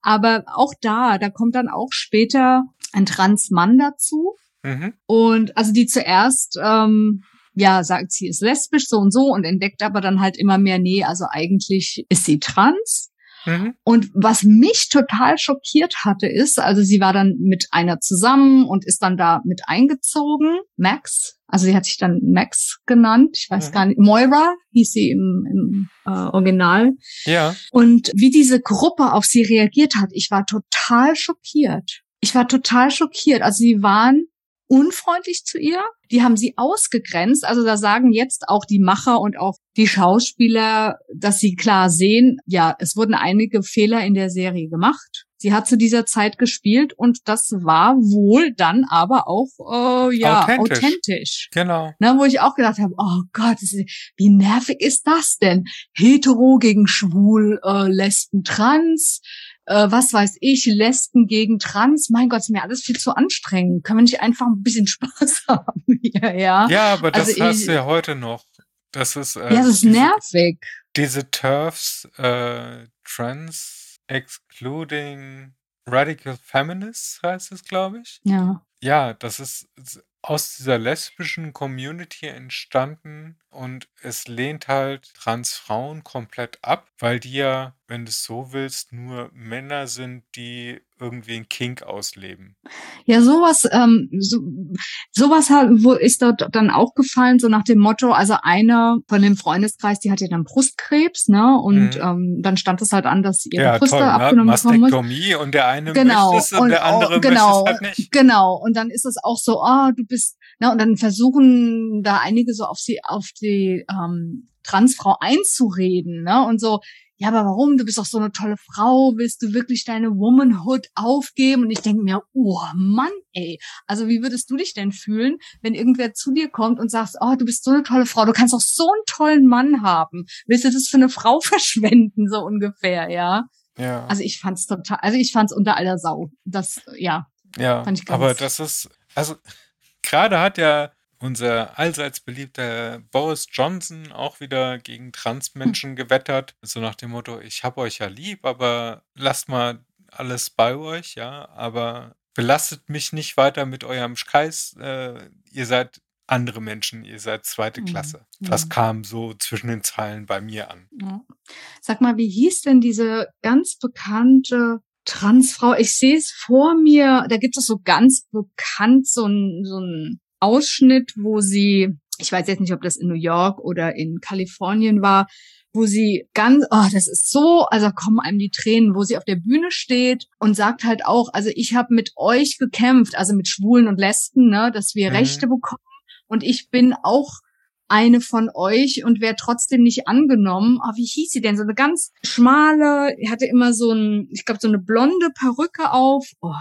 Aber auch da, da kommt dann auch später ein Transmann dazu. Mhm. Und also die zuerst, ähm, ja, sagt, sie ist lesbisch, so und so, und entdeckt aber dann halt immer mehr, nee, also eigentlich ist sie trans. Mhm. Und was mich total schockiert hatte, ist, also sie war dann mit einer zusammen und ist dann da mit eingezogen, Max. Also sie hat sich dann Max genannt. Ich weiß Mhm. gar nicht. Moira hieß sie im, im äh, Original. Ja, Und wie diese Gruppe auf sie reagiert hat, ich war total schockiert. Ich war total schockiert. Also sie waren unfreundlich zu ihr. Die haben sie ausgegrenzt. Also da sagen jetzt auch die Macher und auch die Schauspieler, dass sie klar sehen, ja, es wurden einige Fehler in der Serie gemacht. Sie hat zu dieser Zeit gespielt und das war wohl dann aber auch äh, ja Authentisch. authentisch. genau. Ne, wo ich auch gedacht habe, oh Gott, wie nervig ist das denn? Hetero gegen schwul, äh, Lesben, Trans, äh, was weiß ich, Lesben gegen Trans. Mein Gott, ist mir alles viel zu anstrengend. Können wir nicht einfach ein bisschen [laughs] Spaß haben hier, ja? Ja, aber das Also hast ich- du ja heute noch. Das ist, äh, Ja, das ist diese, nervig. diese Turfs, äh, Trans Excluding Radical Feminists heißt es, glaube ich. Ja. Ja, das ist aus dieser lesbischen Community entstanden und es lehnt halt Transfrauen komplett ab, weil die ja, wenn du es so willst, nur Männer sind, die irgendwie einen Kink ausleben. Ja, sowas, ähm, so, sowas halt, wo ist dort dann auch gefallen, so nach dem Motto, also einer von dem Freundeskreis, die hatte dann Brustkrebs, ne? Und Mhm. ähm, dann stand es halt an, dass ihre Ja, Brüste toll, ne? abgenommen muss. Mastektomie und der eine Genau, möchte es und, und- der andere oh, genau. möchte es halt nicht. Genau. Und dann ist es auch so, ah, du bist, ne, und dann versuchen da einige so auf sie, auf die ähm, Transfrau einzureden, ne? Und so, ja, aber warum? Du bist doch so eine tolle Frau, willst du wirklich deine Womanhood aufgeben? Und ich denke mir, oh Mann, ey. Also wie würdest du dich denn fühlen, wenn irgendwer zu dir kommt und sagt, oh, du bist so eine tolle Frau, du kannst doch so einen tollen Mann haben. Willst du das für eine Frau [laughs] verschwenden, so ungefähr, ja? Ja. Also ich fand's total, also ich fand's unter aller Sau. Das, ja. Ja, Fand ich ganz- aber das ist, also gerade hat ja unser allseits beliebter Boris Johnson auch wieder gegen Transmenschen [laughs] gewettert, so nach dem Motto, ich hab euch ja lieb, aber lasst mal alles bei euch, ja, aber belastet mich nicht weiter mit eurem Scheiß, äh, ihr seid andere Menschen, ihr seid zweite Mhm. Klasse. Das Mhm. kam so zwischen den Zeilen bei mir an. Ja. Sag mal, wie hieß denn diese ganz bekannte Transfrau? Ich sehe es vor mir, da gibt es so ganz bekannt so ein, so ein Ausschnitt, wo sie, ich weiß jetzt nicht, ob das in New York oder in Kalifornien war, wo sie ganz, oh, das ist so, also kommen einem die Tränen, wo sie auf der Bühne steht und sagt halt auch, also ich habe mit euch gekämpft, also mit Schwulen und Lesben, ne, dass wir Mhm. Rechte bekommen und ich bin auch eine von euch und wäre trotzdem nicht angenommen. Ah, wie hieß sie denn? So eine ganz schmale, hatte immer so ein, ich glaube, so eine blonde Perücke auf. Oh,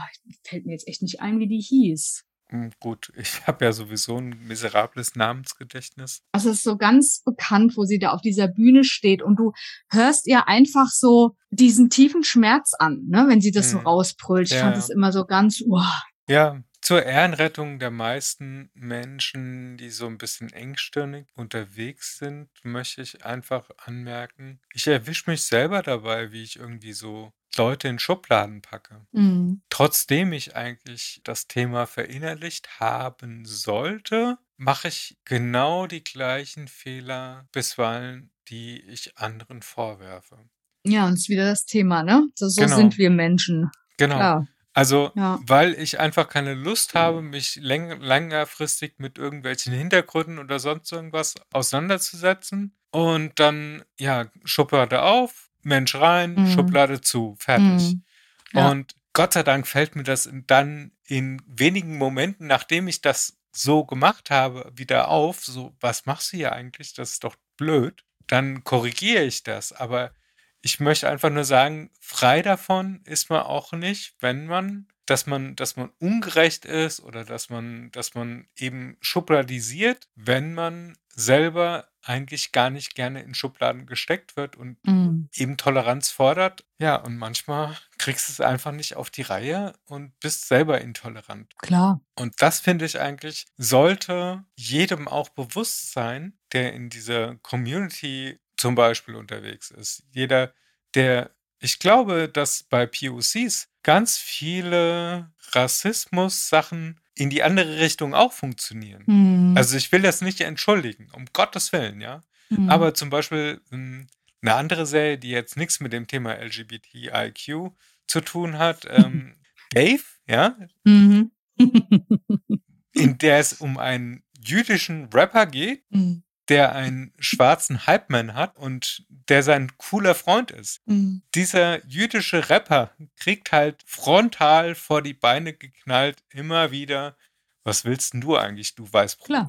fällt mir jetzt echt nicht ein, wie die hieß. Hm, Gut, ich [laughs] habe ja sowieso ein miserables Namensgedächtnis. Also es ist so ganz bekannt, wo sie da auf dieser Bühne steht und du hörst ihr einfach so diesen tiefen Schmerz an, ne, wenn sie das so Mhm. rausbrüllt. Ich Ja, fand das immer so ganz, oh, Ja, zur Ehrenrettung der meisten Menschen, die so ein bisschen engstirnig unterwegs sind, möchte ich einfach anmerken, ich erwische mich selber dabei, wie ich irgendwie so Leute in Schubladen packe. mm, Trotzdem ich eigentlich das Thema verinnerlicht haben sollte, mache ich genau die gleichen Fehler bisweilen, die ich anderen vorwerfe. ja, und es ist wieder das Thema, ne? So, so Genau. sind wir Menschen. Genau. Klar. Also, Ja. weil ich einfach keine Lust habe, mich läng längerfristig mit irgendwelchen Hintergründen oder sonst irgendwas auseinanderzusetzen. Und dann, ja, Schublade auf, Mensch rein, Mhm. Schublade zu, fertig. Mm, ja. Und Gott sei Dank fällt mir das dann in wenigen Momenten, nachdem ich das so gemacht habe, wieder auf. So, was machst du hier eigentlich? Das ist doch blöd. Dann korrigiere ich das. Aber ich möchte einfach nur sagen, frei davon ist man auch nicht, wenn man, dass man, dass man ungerecht ist oder dass man, dass man eben schubladisiert, wenn man selber eigentlich gar nicht gerne in Schubladen gesteckt wird und Mhm. eben Toleranz fordert. Ja, und manchmal kriegst du es einfach nicht auf die Reihe und bist selber intolerant. Klar. Und das finde ich eigentlich, sollte jedem auch bewusst sein, der in dieser Community zum Beispiel unterwegs ist. Jeder, der, ich glaube, dass bei POCs ganz viele Rassismus-Sachen in die andere Richtung auch funktionieren. Mhm. Also ich will das nicht entschuldigen, um Gottes Willen, ja. Mhm. Aber zum Beispiel ähm, eine andere Serie, die jetzt nichts mit dem Thema LGBTIQ zu tun hat, [laughs] ähm, Dave, ja, Mhm. [laughs] in der es um einen jüdischen Rapper geht, Mhm. Der einen schwarzen Hype-Man hat und der sein cooler Freund ist. Mhm. Dieser jüdische Rapper kriegt halt frontal vor die Beine geknallt, immer wieder. Was willst denn du eigentlich, du Weißbrot? Klar.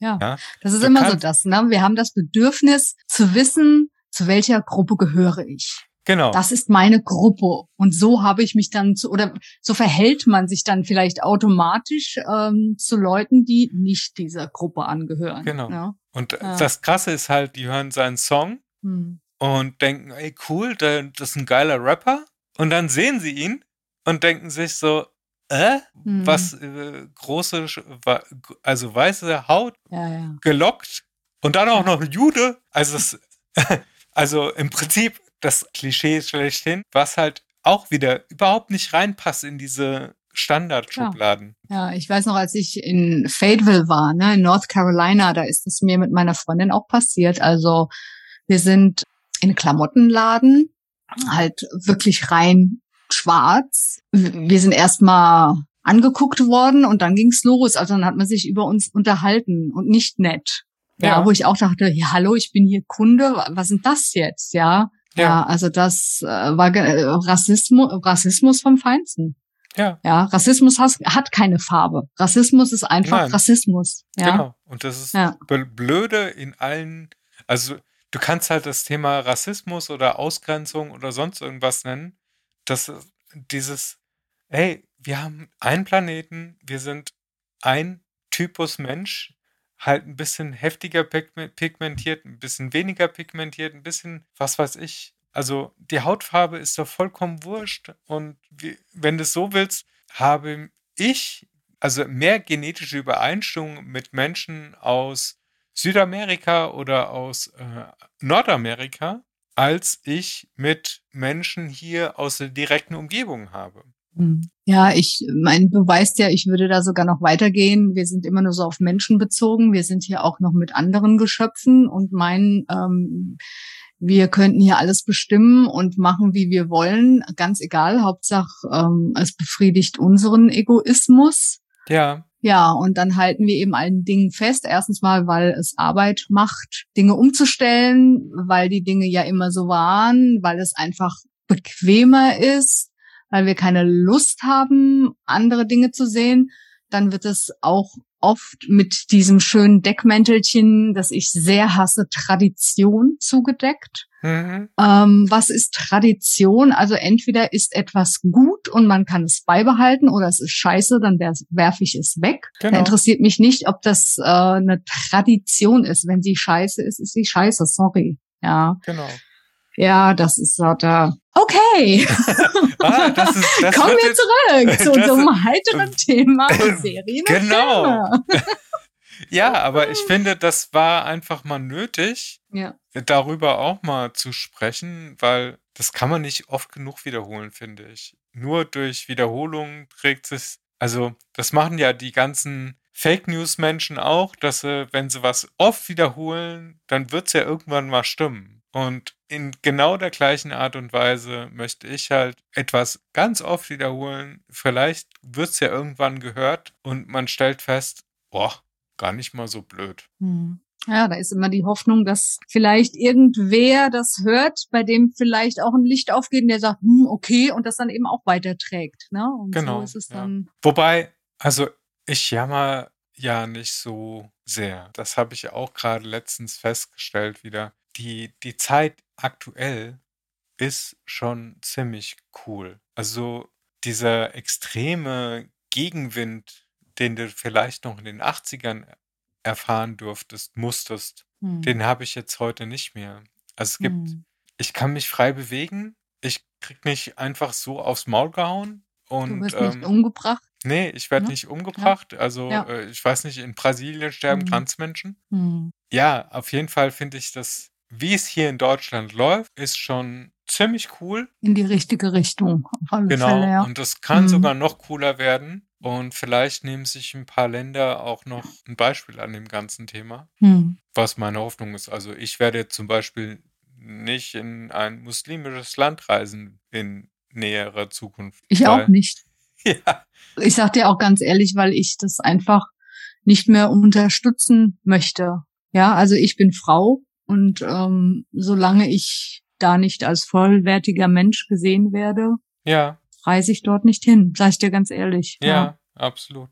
Ja. Ja, Das ist Du immer so das, ne? Wir haben das Bedürfnis zu wissen, zu welcher Gruppe gehöre ich. Genau. Das ist meine Gruppe. Und so habe ich mich dann zu, oder so verhält man sich dann vielleicht automatisch ähm, zu Leuten, die nicht dieser Gruppe angehören. Genau. Ja? und ja. das Krasse ist halt, die hören seinen Song Hm. und denken, ey, cool, der, das ist ein geiler Rapper. Und dann sehen sie ihn und denken sich so, äh, Hm. was äh, große, also weiße Haut, Ja, gelockt und dann auch noch ein Jude. Also, es, [laughs] also im Prinzip das Klischee schlechthin, was halt auch wieder überhaupt nicht reinpasst in diese Standardschubladen. Ja, ich weiß noch, als ich in Fayetteville war, ne, in North Carolina, da ist es mir mit meiner Freundin auch passiert. Also wir sind in Klamottenladen, halt wirklich rein schwarz. Wir sind erstmal angeguckt worden und dann ging's los. Also dann hat man sich über uns unterhalten und nicht nett. Ja, Ja. wo ich auch dachte, ja, hallo, ich bin hier Kunde, was sind das jetzt? Ja, ja, Ja. also das äh, war äh, Rassismus, Rassismus vom Feinsten. Ja, Ja, Rassismus has, hat keine Farbe. Rassismus ist einfach Nein. Rassismus. Ja, genau. Und das ist Ja. bl- blöde in allen, also du kannst halt das Thema Rassismus oder Ausgrenzung oder sonst irgendwas nennen. Das ist dieses, hey, wir haben einen Planeten, wir sind ein Typus Mensch, halt ein bisschen heftiger pigme- pigmentiert, ein bisschen weniger pigmentiert, ein bisschen, was weiß ich. Also die Hautfarbe ist doch vollkommen wurscht. Und wenn du es so willst, habe ich also mehr genetische Übereinstimmung mit Menschen aus Südamerika oder aus äh, Nordamerika, als ich mit Menschen hier aus der direkten Umgebung habe. Hm. ja ich mein, du weißt ja, ich würde da sogar noch weitergehen. Wir sind immer nur so auf Menschen bezogen. Wir sind hier auch noch mit anderen Geschöpfen und meinen, ähm, wir könnten hier alles bestimmen und machen, wie wir wollen. Ganz egal. Hauptsache, ähm, es befriedigt unseren Egoismus. Ja, Ja, und dann halten wir eben allen Dingen fest. Erstens mal, weil es Arbeit macht, Dinge umzustellen, weil die Dinge ja immer so waren, weil es einfach bequemer ist, weil wir keine Lust haben, andere Dinge zu sehen. Dann wird es auch oft mit diesem schönen Deckmäntelchen, das ich sehr hasse, Tradition zugedeckt. mhm. Ähm, was ist Tradition? Also entweder ist etwas gut und man kann es beibehalten oder es ist scheiße, dann werfe ich es weg. Da genau. interessiert mich nicht, ob das äh, eine Tradition ist. Wenn sie scheiße ist, ist sie scheiße. Sorry. Ja, genau. ja, das ist so da. Okay, Ah, das ist, [laughs] das kommen wir zurück zu unserem heiteren Thema [laughs] Serien. Genau. [laughs] Ja, aber ich finde, das war einfach mal nötig, Ja, darüber auch mal zu sprechen, weil das kann man nicht oft genug wiederholen, finde ich. Nur durch Wiederholung trägt sich, also das machen ja die ganzen Fake News Menschen auch, dass sie, wenn sie was oft wiederholen, dann wird es ja irgendwann mal stimmen. Und in genau der gleichen Art und Weise möchte ich halt etwas ganz oft wiederholen. Vielleicht wird es ja irgendwann gehört und man stellt fest, boah, gar nicht mal so blöd. Hm. Ja, da ist immer die Hoffnung, dass vielleicht irgendwer das hört, bei dem vielleicht auch ein Licht aufgeht und der sagt, hm, okay, und das dann eben auch weiterträgt. Ne? Und Genau, so ist es ja. dann. Wobei, also ich jammer ja nicht so sehr. Das habe ich auch gerade letztens festgestellt wieder. Die, die Zeit aktuell ist schon ziemlich cool. Also dieser extreme Gegenwind, den du vielleicht noch in den 80ern erfahren durftest, musstest, Hm. den habe ich jetzt heute nicht mehr. Also es gibt, Hm. ich kann mich frei bewegen, ich krieg nicht einfach so aufs Maul gehauen Du und wirst nicht ähm, umgebracht. nee, ich werde Ne? nicht umgebracht. Also Ja. äh, ich weiß nicht, in Brasilien sterben Hm. Transmenschen. Hm. Ja, auf jeden Fall finde ich das, wie es hier in Deutschland läuft, ist schon ziemlich cool. In die richtige Richtung, Genau. Fälle, ja. Und das kann Hm. sogar noch cooler werden. Und vielleicht nehmen sich ein paar Länder auch noch ein Beispiel an dem ganzen Thema, Hm. was meine Hoffnung ist. Also ich werde zum Beispiel nicht in ein muslimisches Land reisen in näherer Zukunft. Ich auch nicht. [laughs] Ja, Ich sag dir auch ganz ehrlich, weil ich das einfach nicht mehr unterstützen möchte. Ja, also ich bin Frau und ähm, solange ich da nicht als vollwertiger Mensch gesehen werde, ja, reise ich dort nicht hin, sag ich dir ganz ehrlich. ja, absolut.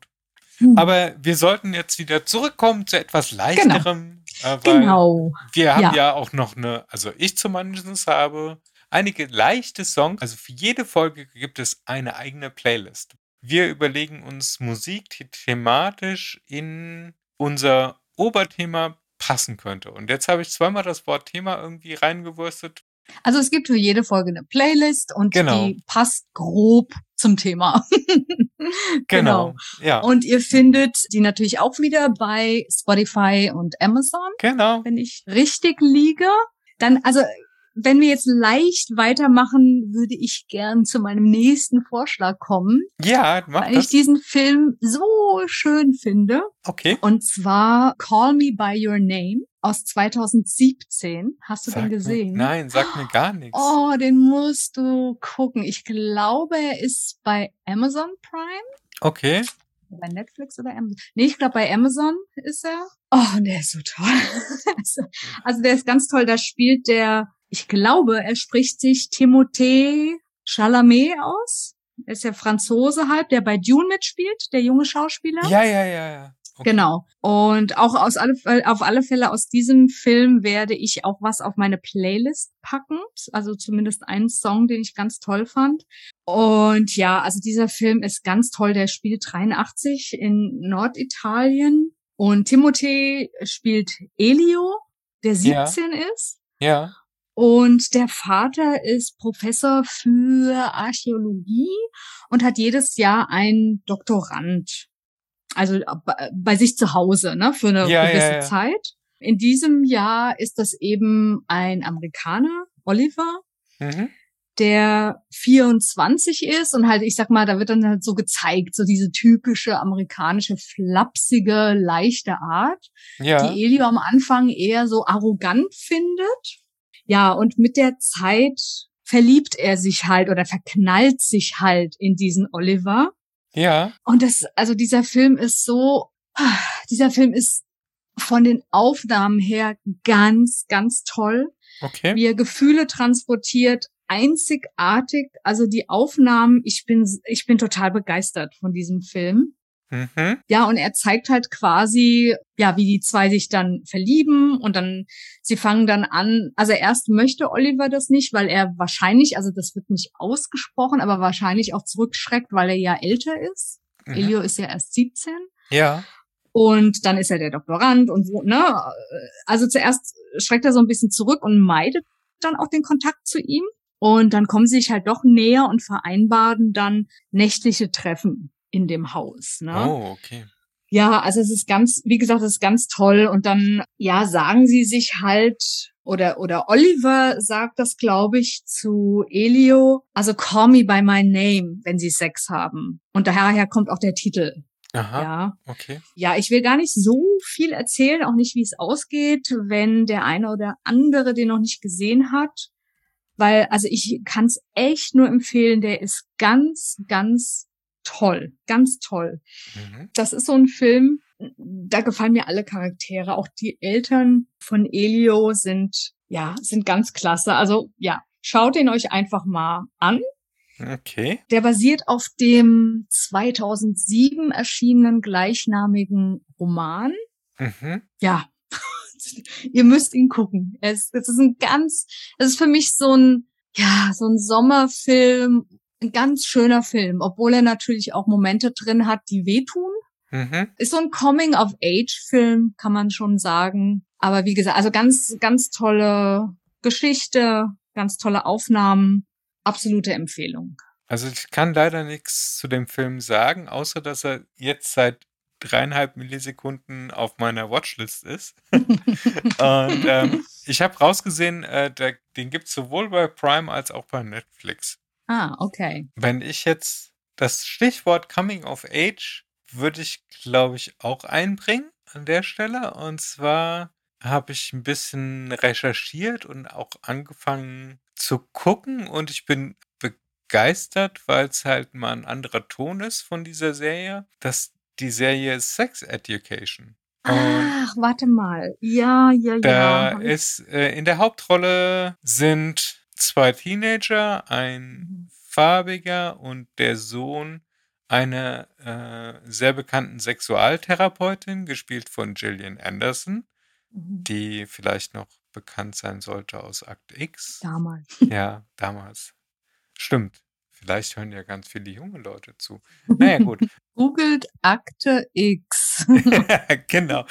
Hm. Aber wir sollten jetzt wieder zurückkommen zu etwas leichterem, äh, weil genau. wir haben Ja. ja. auch noch eine, also ich zumindest habe einige leichte Songs. Also für jede Folge gibt es eine eigene Playlist. Wir überlegen uns Musik, die thematisch in unser Oberthema passen könnte. Und jetzt habe ich zweimal das Wort Thema irgendwie reingewurstet. Also es gibt für jede Folge eine Playlist und Genau. die passt grob zum Thema. [laughs] Genau. Ja. Und ihr findet die natürlich auch wieder bei Spotify und Amazon. genau. wenn ich richtig liege. Dann, also, wenn wir jetzt leicht weitermachen, würde ich gern zu meinem nächsten Vorschlag kommen, Ja, mach weil ich das. diesen Film so schön finde. Okay. Und zwar Call Me by Your Name aus 2017. Hast du Sag den mir- gesehen? Nein, sag mir gar nichts. Oh, den musst du gucken. Ich glaube, er ist bei Amazon Prime. Okay. Bei Netflix oder Amazon? Nee, ich glaube, bei Amazon ist er. Oh, und der ist so toll. [laughs] Also, also der ist ganz toll. Da spielt der, ich glaube, er spricht sich Timothée Chalamet aus. Er ist ja Franzose halb, der bei Dune mitspielt, der junge Schauspieler. Ja, ja, ja, ja. Okay. Genau. Und auch aus alle, auf alle Fälle aus diesem Film werde ich auch was auf meine Playlist packen. Also zumindest einen Song, den ich ganz toll fand. Und ja, also dieser Film ist ganz toll. Der spielt 83 in Norditalien. Und Timothée spielt Elio, der Ja. 17 ist. Ja. Und der Vater ist Professor für Archäologie und hat jedes Jahr einen Doktorand. Also bei- bei sich zu Hause, ne, für eine Ja, ja, gewisse ja. Zeit. In diesem Jahr ist das eben ein Amerikaner, Oliver, Mhm. der 24 ist und halt, ich sag mal, da wird dann halt so gezeigt, so diese typische amerikanische, flapsige, leichte Art Ja. die Elio am Anfang eher so arrogant findet. Ja, und mit der Zeit verliebt er sich halt oder verknallt sich halt in diesen Oliver. Ja. Und das, also dieser Film ist so, dieser Film ist von den Aufnahmen her ganz, ganz toll, Okay. wie er Gefühle transportiert, einzigartig. Also die Aufnahmen, ich bin, ich bin total begeistert von diesem Film. Mhm. Ja, und er zeigt halt quasi, ja, wie die zwei sich dann verlieben und dann, sie fangen dann an, also erst möchte Oliver das nicht, weil er wahrscheinlich, also das wird nicht ausgesprochen, aber wahrscheinlich auch zurückschreckt, weil er ja älter ist. Mhm. Elio ist ja erst 17. Ja. Und dann ist er der Doktorand und so, ne? Also zuerst schreckt er so ein bisschen zurück und meidet dann auch den Kontakt zu ihm. Und dann kommen sie sich halt doch näher und vereinbaren dann nächtliche Treffen in dem Haus. Ne? Oh, okay. Ja, also es ist ganz, wie gesagt, es ist ganz toll. Und dann, ja, sagen sie sich halt, oder, oder Oliver sagt das, glaube ich, zu Elio, also call me by my name, wenn sie Sex haben. Und daher kommt auch der Titel. Aha. Ja. Okay. Ja, ich will gar nicht so viel erzählen, auch nicht, wie es ausgeht, wenn der eine oder andere den noch nicht gesehen hat. Weil, also ich kann es echt nur empfehlen, der ist ganz, ganz toll. Ganz toll. Mhm. Das ist so ein Film, da gefallen mir alle Charaktere. Auch die Eltern von Elio sind, ja, sind ganz klasse. Also, ja, schaut ihn euch einfach mal an. Okay. Der basiert auf dem 2007 erschienenen gleichnamigen Roman. Mhm. Ja, [laughs] ihr müsst ihn gucken. Es, es ist ein ganz, es ist für mich so ein, ja, so ein Sommerfilm, ein ganz schöner Film, obwohl er natürlich auch Momente drin hat, die wehtun. Mhm. Ist so ein Coming-of-Age-Film, kann man schon sagen. Aber wie gesagt, also ganz, ganz tolle Geschichte, ganz tolle Aufnahmen, absolute Empfehlung. Also ich kann leider nichts zu dem Film sagen, außer dass er jetzt seit dreieinhalb Millisekunden auf meiner Watchlist ist. [laughs] und ähm, ich habe rausgesehen, äh, der, den gibt es sowohl bei Prime als auch bei Netflix. Ah, okay. Wenn ich jetzt das Stichwort Coming of Age würde ich, glaube ich, auch einbringen an der Stelle. Und zwar habe ich ein bisschen recherchiert und auch angefangen zu gucken und ich bin begeistert, weil es halt mal ein anderer Ton ist von dieser Serie. Das die Serie Sex Education. Und Ach, warte mal. Ja, ja, ja. Da ist äh, in der Hauptrolle sind zwei Teenager, ein farbiger und der Sohn einer äh, sehr bekannten Sexualtherapeutin, gespielt von Gillian Anderson, mhm. die vielleicht noch bekannt sein sollte aus Akt X. Damals. Ja, damals. Stimmt. Vielleicht hören ja ganz viele junge Leute zu. [laughs] Naja, gut. Googelt Akte X. [laughs] genau.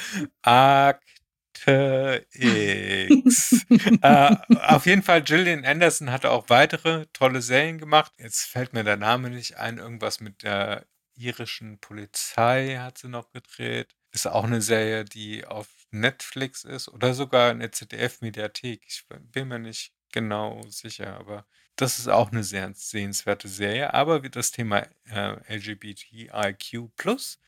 X. äh, auf jeden Fall, Gillian Anderson hatte auch weitere tolle Serien gemacht. Jetzt fällt mir der Name nicht ein. Irgendwas mit der irischen Polizei hat sie noch gedreht. Ist auch eine Serie, die auf Netflix ist oder sogar in der ZDF-Mediathek. Ich bin mir nicht genau sicher, aber das ist auch eine sehr sehenswerte Serie. Aber wie das Thema äh, LGBTIQ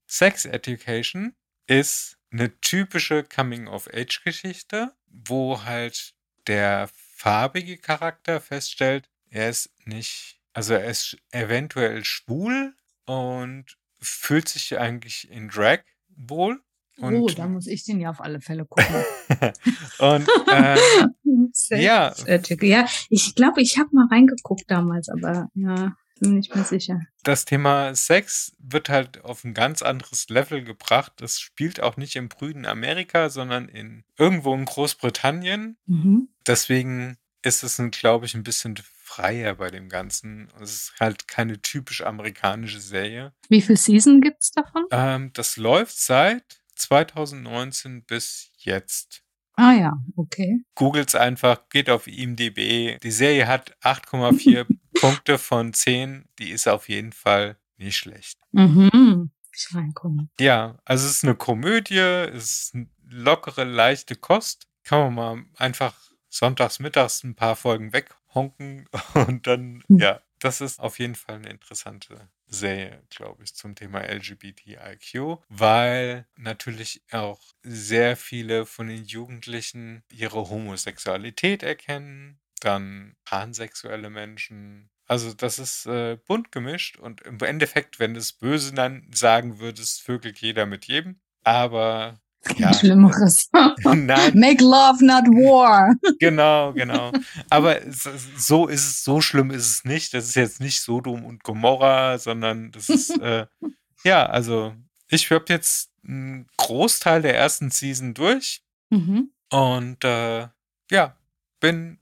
Sex Education ist eine typische Coming-of-Age-Geschichte, wo halt der farbige Charakter feststellt, er ist nicht, also er ist eventuell schwul und fühlt sich eigentlich in Drag wohl und, oh, da muss ich den ja auf alle Fälle gucken. [laughs] und [laughs] äh, ja. ja, ich glaube, ich habe mal reingeguckt damals, aber ja, bin mir nicht mehr sicher. Das Thema Sex wird halt auf ein ganz anderes Level gebracht. Das spielt auch nicht im brüden Amerika, sondern in irgendwo in Großbritannien. Mhm. Deswegen ist es, glaube ich, ein bisschen freier bei dem Ganzen. Es ist halt keine typisch amerikanische Serie. Wie viel Season gibt's davon? Ähm, das läuft seit 2019 bis jetzt. Ah ja, okay. Googles einfach, geht auf IMDb. Die Serie hat 8,4 [laughs] Punkte von 10. Die ist auf jeden Fall nicht schlecht. Mhm. Ich reinkomme. Ja, also es ist eine Komödie, es ist eine lockere, leichte Kost. Kann man mal einfach sonntags, mittags ein paar Folgen weghonken [laughs] und dann, mhm. ja, das ist auf jeden Fall eine interessante Serie, glaube ich, zum Thema LGBTIQ, weil natürlich auch sehr viele von den Jugendlichen ihre Homosexualität erkennen, dann pansexuelle Menschen. Also das ist äh, bunt gemischt und im Endeffekt, wenn du es böse dann sagen würdest, vögelt jeder mit jedem. Aber ja. Schlimmeres. [laughs] Nein. Make love, not war. Genau, genau. Aber so ist es, so schlimm ist es nicht. Das ist jetzt nicht Sodom und Gomorra, sondern das ist, [laughs] äh, ja, also ich habe jetzt einen Großteil der ersten Season durch mhm. und äh, ja, bin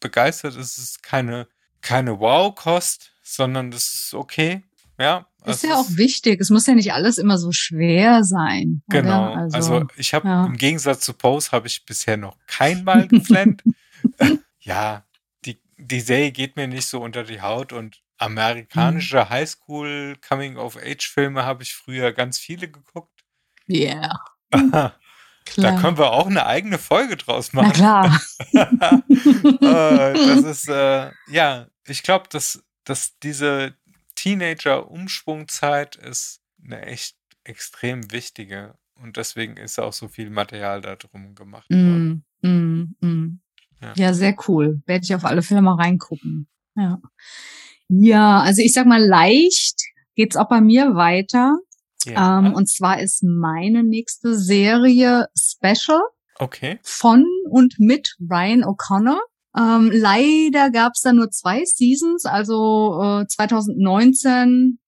begeistert. Es ist keine, keine Wow-Kost, sondern das ist okay. Ja, ist ja auch wichtig. Es muss ja nicht alles immer so schwer sein. Genau. Also, also, ich habe ja. im Gegensatz zu Pose habe ich bisher noch kein Mal geflennt. [laughs] [laughs] ja, die, die Serie geht mir nicht so unter die Haut und amerikanische hm. Highschool Coming of Age Filme habe ich früher ganz viele geguckt. Ja. Yeah. [laughs] Da können wir auch eine eigene Folge draus machen. Na klar. Äh, das ist, äh, ja, ich glaube, dass, dass diese, Teenager-Umschwungzeit ist eine echt extrem wichtige und deswegen ist auch so viel Material da drum gemacht worden. Mm, mm, mm. Ja. ja. sehr cool. Werde ich auf alle Fälle mal reingucken. Ja. Ja, also ich sag mal, leicht geht's auch bei mir weiter. Ja. Ähm, und zwar ist meine nächste Serie Special. Okay. Von und mit Ryan O'Connor. Ähm, leider gab es da nur zwei Seasons, also äh, 2019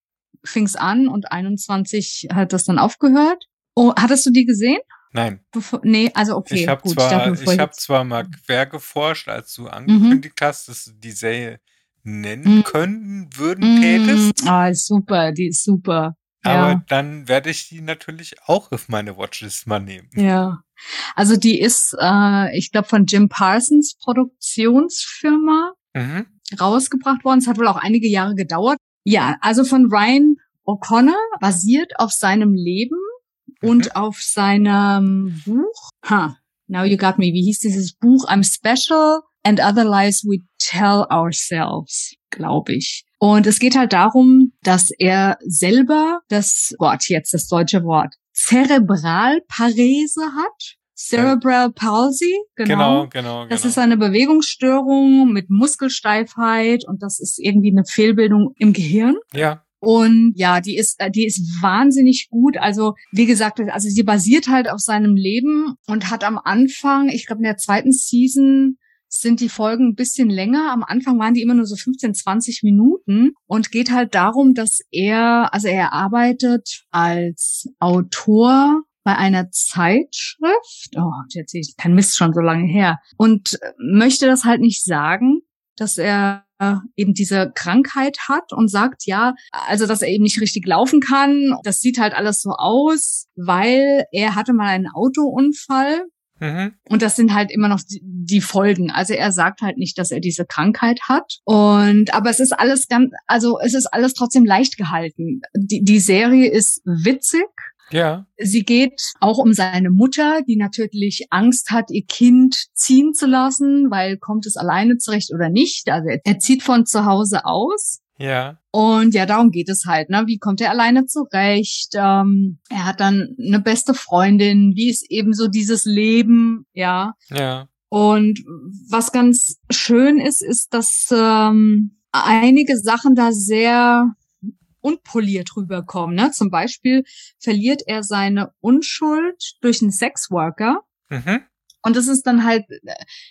fing es an und 21 hat das dann aufgehört. Oh, hattest du die gesehen? Nein. Bevor, nee, also okay. Ich habe zwar, ich hab jetzt- zwar mal quer geforscht, als du Mhm. angekündigt hast, dass du die Serie nennen Mhm. können würden, tätest. Mm, Ah, super, die ist super. Aber Ja, dann werde ich die natürlich auch auf meine Watchlist mal nehmen. ja. Also die ist, äh, ich glaube, von Jim Parsons Produktionsfirma Mhm. rausgebracht worden. Es hat wohl auch einige Jahre gedauert. Ja, also von Ryan O'Connor, basiert auf seinem Leben Mhm. und auf seinem Buch. Ha, now you got me. Wie hieß dieses Buch? I'm Special and Other Lies We Tell Ourselves, glaube ich. Und es geht halt darum, dass er selber das, Gott, jetzt das deutsche Wort, Zerebralparese hat. Cerebral Palsy, Genau, genau, das genau. ist eine Bewegungsstörung mit Muskelsteifheit und das ist irgendwie eine Fehlbildung im Gehirn. ja, Und ja, die ist, äh, die ist wahnsinnig gut. Also, wie gesagt, also sie basiert halt auf seinem Leben und hat am Anfang, ich glaube in der zweiten Season sind die Folgen ein bisschen länger. Am Anfang waren die immer nur so 15, 20 Minuten und geht halt darum, dass er, also er arbeitet als Autor bei einer Zeitschrift. Oh, jetzt sehe ich kein Mist schon so lange her. Und äh, möchte das halt nicht sagen, dass er eben diese Krankheit hat und sagt, ja, also dass er eben nicht richtig laufen kann. Das sieht halt alles so aus, weil er hatte mal einen Autounfall mhm. und das sind halt immer noch die, Folgen. Also er sagt halt nicht, dass er diese Krankheit hat. Und aber es ist alles ganz, also es ist alles trotzdem leicht gehalten. Die, die Serie ist witzig. ja, Sie geht auch um seine Mutter, die natürlich Angst hat, ihr Kind ziehen zu lassen, weil kommt es alleine zurecht oder nicht. Also er zieht von zu Hause aus. Ja, Und ja, darum geht es halt. Ne? Wie kommt er alleine zurecht? Ähm, er hat dann eine beste Freundin. Wie ist eben so dieses Leben? Ja. ja, Und was ganz schön ist, ist, dass ähm, einige Sachen da sehr unpoliert rüberkommen. Ne? Zum Beispiel verliert er seine Unschuld durch einen Sexworker. mhm. Und das ist dann halt,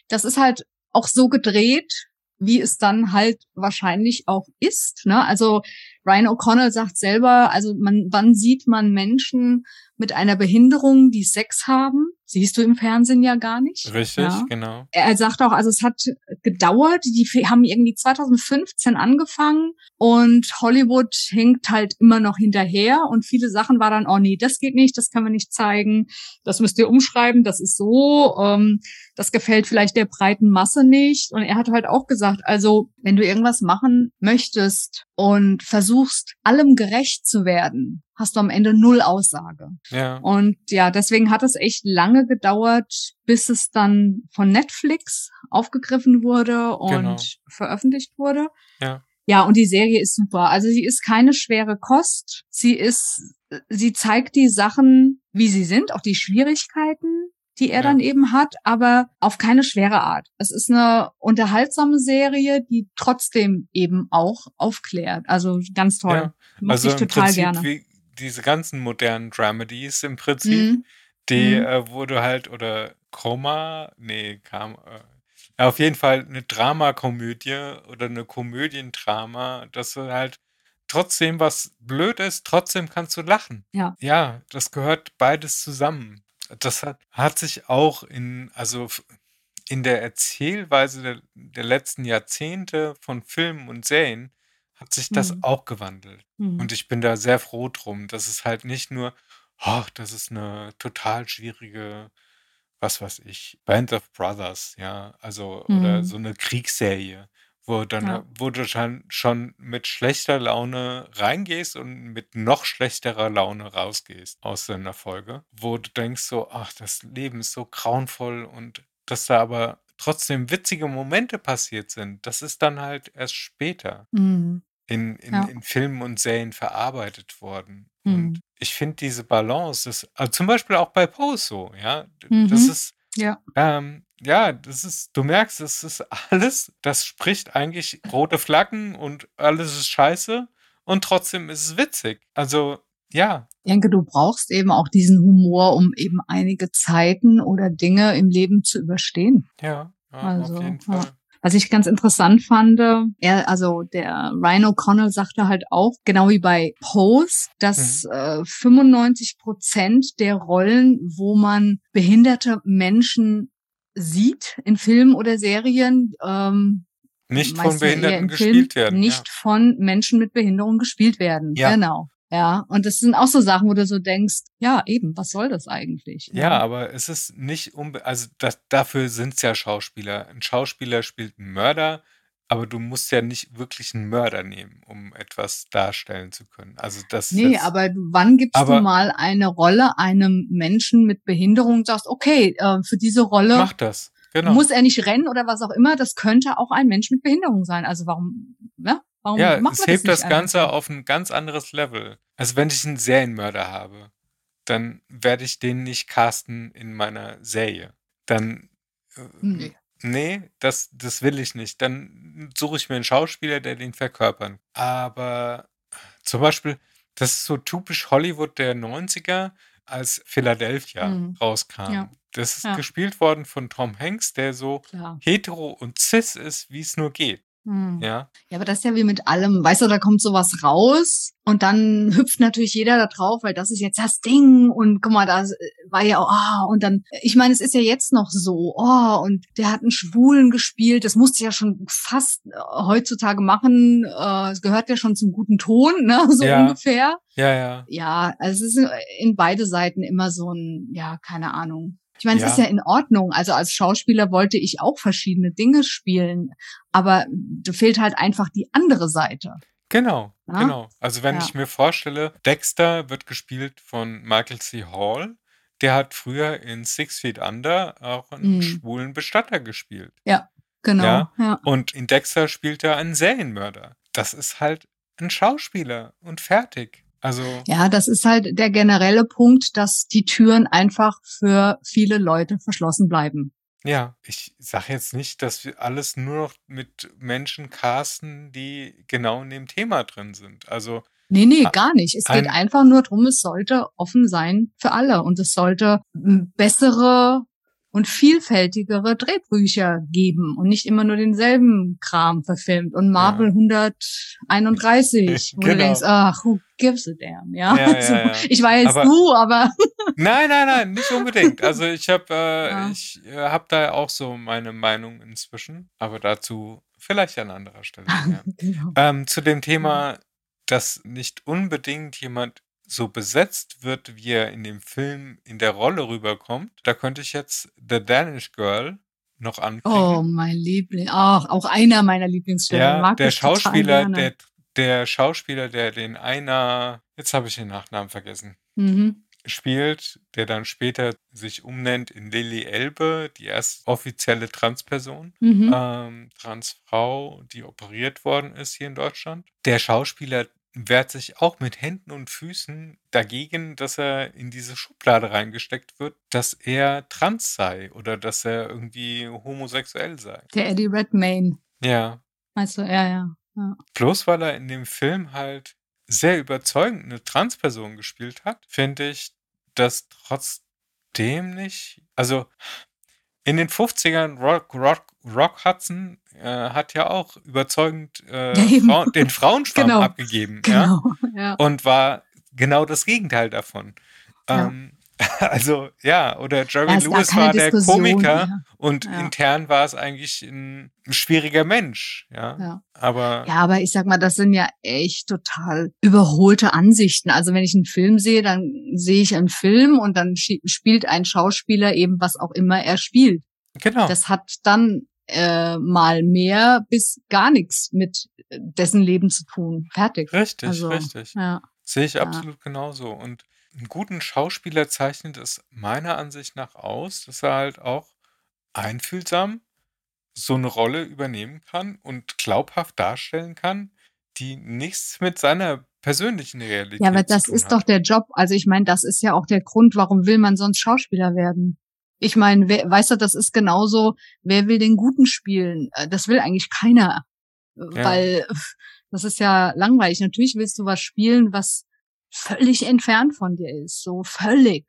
das ist halt auch so gedreht, wie es dann halt wahrscheinlich auch ist. Ne? Also Ryan O'Connell sagt selber, also man, wann sieht man Menschen mit einer Behinderung, die Sex haben? Siehst du im Fernsehen ja gar nicht. richtig, Ja genau. er sagt auch, also es hat gedauert, die haben irgendwie 2015 angefangen und Hollywood hinkt halt immer noch hinterher und viele Sachen war dann, oh nee, das geht nicht, das können wir nicht zeigen, das müsst ihr umschreiben, das ist so, ähm, das gefällt vielleicht der breiten Masse nicht und er hat halt auch gesagt, also wenn du irgendwas machen möchtest und versuchst, allem gerecht zu werden, hast du am Ende null Aussage. Ja, Und ja, deswegen hat es echt lange gedauert, bis es dann von Netflix aufgegriffen wurde und Genau. veröffentlicht wurde. Ja. Ja, und die Serie ist super. Also sie ist keine schwere Kost. Sie ist, sie zeigt die Sachen, wie sie sind, auch die Schwierigkeiten, die er Ja. dann eben hat, aber auf keine schwere Art. Es ist eine unterhaltsame Serie, die trotzdem eben auch aufklärt. Also ganz toll. Ja. Mochte also ich total Prinzip gerne. wie diese ganzen modernen Dramedies im Prinzip, Mhm. die Mhm. äh, wurde halt, oder Chroma, nee, kam, äh, ja, auf jeden Fall eine Dramakomödie oder eine Komödiendrama, dass du halt trotzdem was blöd ist, trotzdem kannst du lachen. Ja. Ja, das gehört beides zusammen. Das hat, hat sich auch in, also in der Erzählweise der, der letzten Jahrzehnte von Filmen und Serien hat sich das Mhm. auch gewandelt. Mhm. Und ich bin da sehr froh drum, dass es halt nicht nur, oh, das ist eine total schwierige, was weiß ich, Band of Brothers, ja, also, oder Mhm. so eine Kriegsserie, wo dann, Ja. wo du schon, schon mit schlechter Laune reingehst und mit noch schlechterer Laune rausgehst aus einer Folge, wo du denkst so, ach, das Leben ist so grauenvoll und dass da aber trotzdem witzige Momente passiert sind, das ist dann halt erst später Mhm. in, in, Ja. in Filmen und Serien verarbeitet worden. Mhm. Und ich finde diese Balance, das, also zum Beispiel auch bei Pose so, ja, d- das Mhm. ist, Ja. ähm, ja, das ist, du merkst, das ist alles, das spricht eigentlich rote Flaggen und alles ist scheiße und trotzdem ist es witzig. Also, ja, Ich denke, du brauchst eben auch diesen Humor, um eben einige Zeiten oder Dinge im Leben zu überstehen. ja, ja Also, auf jeden ja. Fall. Was ich ganz interessant fand, er, also der Ryan O'Connell sagte halt auch, genau wie bei Pose, dass mhm. äh, 95 Prozent der Rollen, wo man behinderte Menschen sieht in Filmen oder Serien, ähm, nicht von Behinderten gespielt Film, werden. Nicht ja. von Menschen mit Behinderung gespielt werden. Ja. Genau. Ja, und das sind auch so Sachen, wo du so denkst, ja, eben, was soll das eigentlich? Ja, ja aber es ist nicht unbe also das, dafür sind es ja Schauspieler. Ein Schauspieler spielt einen Mörder, aber du musst ja nicht wirklich einen Mörder nehmen, um etwas darstellen zu können. Also das Nee, jetzt, aber wann gibst aber, du mal eine Rolle einem Menschen mit Behinderung und sagst, okay, äh, für diese Rolle mach das. Genau. Muss er nicht rennen oder was auch immer, das könnte auch ein Mensch mit Behinderung sein. Also warum, ne? Warum ja, es hebt das, das Ganze auf ein ganz anderes Level. Also wenn ich einen Serienmörder habe, dann werde ich den nicht casten in meiner Serie. Dann äh, nee. nee, das, das will ich nicht. Dann suche ich mir einen Schauspieler, der den verkörpern. Aber zum Beispiel, das ist so typisch Hollywood der 90er, als Philadelphia mhm. rauskam. Ja. Das ist ja. gespielt worden von Tom Hanks, der so Klar. hetero und cis ist, wie es nur geht. Hm. Ja. Ja, aber das ist ja wie mit allem. Weißt du, da kommt sowas raus und dann hüpft natürlich jeder da drauf, weil das ist jetzt das Ding und guck mal, da war ja, oh, und dann, ich meine, es ist ja jetzt noch so, oh, und der hat einen Schwulen gespielt, das musste ja schon fast äh, heutzutage machen, äh, es gehört ja schon zum guten Ton, ne, [laughs] so ja. ungefähr. Ja, ja. Ja, also es ist in beide Seiten immer so ein, ja, keine Ahnung. Ich meine, ja. es ist ja in Ordnung. Also als Schauspieler wollte ich auch verschiedene Dinge spielen, aber da fehlt halt einfach die andere Seite. Genau, ja? genau. Also wenn ja. ich mir vorstelle, Dexter wird gespielt von Michael C. Hall. Der hat früher in Six Feet Under auch einen mhm. schwulen Bestatter gespielt. Ja, genau. Ja? Und in Dexter spielt er einen Serienmörder. Das ist halt ein Schauspieler und fertig. Also ja, das ist halt der generelle Punkt, dass die Türen einfach für viele Leute verschlossen bleiben. Ja, ich sage jetzt nicht, dass wir alles nur noch mit Menschen casten, die genau in dem Thema drin sind. Also Nee, nee, gar nicht. Es geht einfach nur darum, es sollte offen sein für alle und es sollte bessere und vielfältigere Drehbücher geben und nicht immer nur denselben Kram verfilmt und Marvel ja. 131, wo genau. du denkst, ach, who gives a damn, ja. ja, ja [laughs] ich war jetzt aber, du, aber [laughs] nein, nein, nein, nicht unbedingt. Also ich habe, äh, ich äh, habe da auch so meine Meinung inzwischen, aber dazu vielleicht an anderer Stelle. [laughs] genau. ähm, zu dem Thema, dass nicht unbedingt jemand so besetzt wird, wie er in dem Film in der Rolle rüberkommt, da könnte ich jetzt The Danish Girl noch anfangen. Oh, mein Liebling. Ach, auch einer meiner Lieblingsfilme. Ja, der Schauspieler, der, der Schauspieler, der den einer, jetzt habe ich den Nachnamen vergessen, mhm. spielt, der dann später sich umnennt in Lily Elbe, die erste offizielle Transperson, mhm. ähm, Transfrau, die operiert worden ist hier in Deutschland. Der Schauspieler, wehrt sich auch mit Händen und Füßen dagegen, dass er in diese Schublade reingesteckt wird, dass er trans sei oder dass er irgendwie homosexuell sei. Der Eddie Redmayne. Ja. Meinst du, ja, ja. ja. Bloß weil er in dem Film halt sehr überzeugend eine Transperson gespielt hat, finde ich das trotzdem nicht. Also in den 50ern Rock, Rock, Rock Hudson äh, hat ja auch überzeugend äh, [laughs] ja, Frau, den Frauenschwarm genau. abgegeben. Genau, ja? ja? Und war genau das Gegenteil davon. Ähm, [laughs] also ja, oder Jerry ja, Lewis war der Komiker ja. und ja. intern war es eigentlich ein, schwieriger Mensch, ja? Aber ja, aber ich sag mal, das sind ja echt total überholte Ansichten. Also wenn ich einen Film sehe, dann sehe ich einen Film und dann spielt ein Schauspieler eben was auch immer er spielt. Genau. Das hat dann äh, mal mehr bis gar nichts mit dessen Leben zu tun. Fertig. Richtig, also, richtig. Ja. Sehe ich absolut genauso. Und einen guten Schauspieler zeichnet es meiner Ansicht nach aus, dass er halt auch einfühlsam so eine Rolle übernehmen kann und glaubhaft darstellen kann, die nichts mit seiner persönlichen Realität Ja, aber das ist hat. doch der Job. Also ich meine, das ist ja auch der Grund, warum will man sonst Schauspieler werden? Ich meine, weißt du, das ist genauso, wer will den Guten spielen? Äh, das will eigentlich keiner. Ja. Weil das ist ja langweilig. Natürlich willst du was spielen, was völlig entfernt von dir ist. So völlig.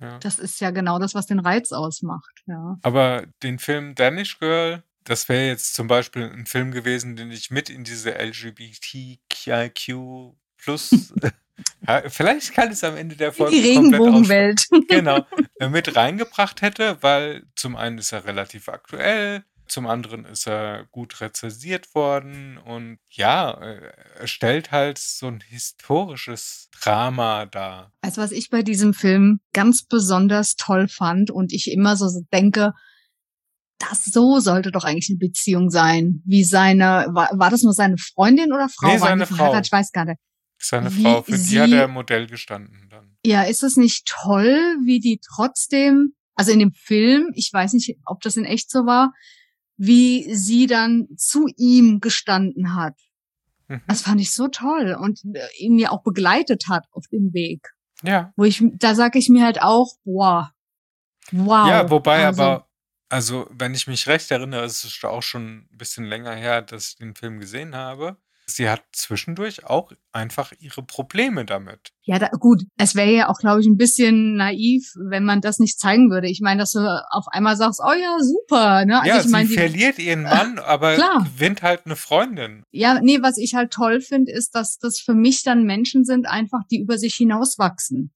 Ja. Das ist ja genau das, was den Reiz ausmacht. Ja. Aber den Film Danish Girl, das wäre jetzt zum Beispiel ein Film gewesen, den ich mit in diese LGBTQ plus ja, [laughs] vielleicht kann es am Ende der Folge Die Regenbogenwelt. genau, [laughs] äh, mit reingebracht hätte, weil zum einen ist er relativ aktuell, zum anderen ist er gut rezensiert worden und ja, äh, er stellt halt so ein historisches Drama dar. Also was ich bei diesem Film ganz besonders toll fand und ich immer so denke, das so sollte doch eigentlich eine Beziehung sein. Wie seine, war, war das nur seine Freundin oder Frau? Nee, seine Frau. Ich weiß gar nicht. Seine Frau, für sie, die hat er Modell gestanden dann. Ja, ist es nicht toll, wie die trotzdem, also in dem Film, ich weiß nicht, ob das in echt so war, wie sie dann zu ihm gestanden hat. Mhm. Das fand ich so toll und äh, ihn ja auch begleitet hat auf dem Weg. Ja. Wo ich, da sage ich mir halt auch, wow, wow. Ja, wobei also, aber, also wenn ich mich recht erinnere, ist es auch schon ein bisschen länger her, dass ich den Film gesehen habe sie hat zwischendurch auch einfach ihre Probleme damit. Ja, da, gut. Es wäre ja auch, glaube ich, ein bisschen naiv, wenn man das nicht zeigen würde. Ich meine, dass du auf einmal sagst, oh ja, super. Ne? Also ja, ich mein, sie verliert ihren [laughs] Mann, aber klar. gewinnt halt eine Freundin. Ja, nee, was ich halt toll finde, ist, dass das für mich dann Menschen sind, einfach, die über sich hinauswachsen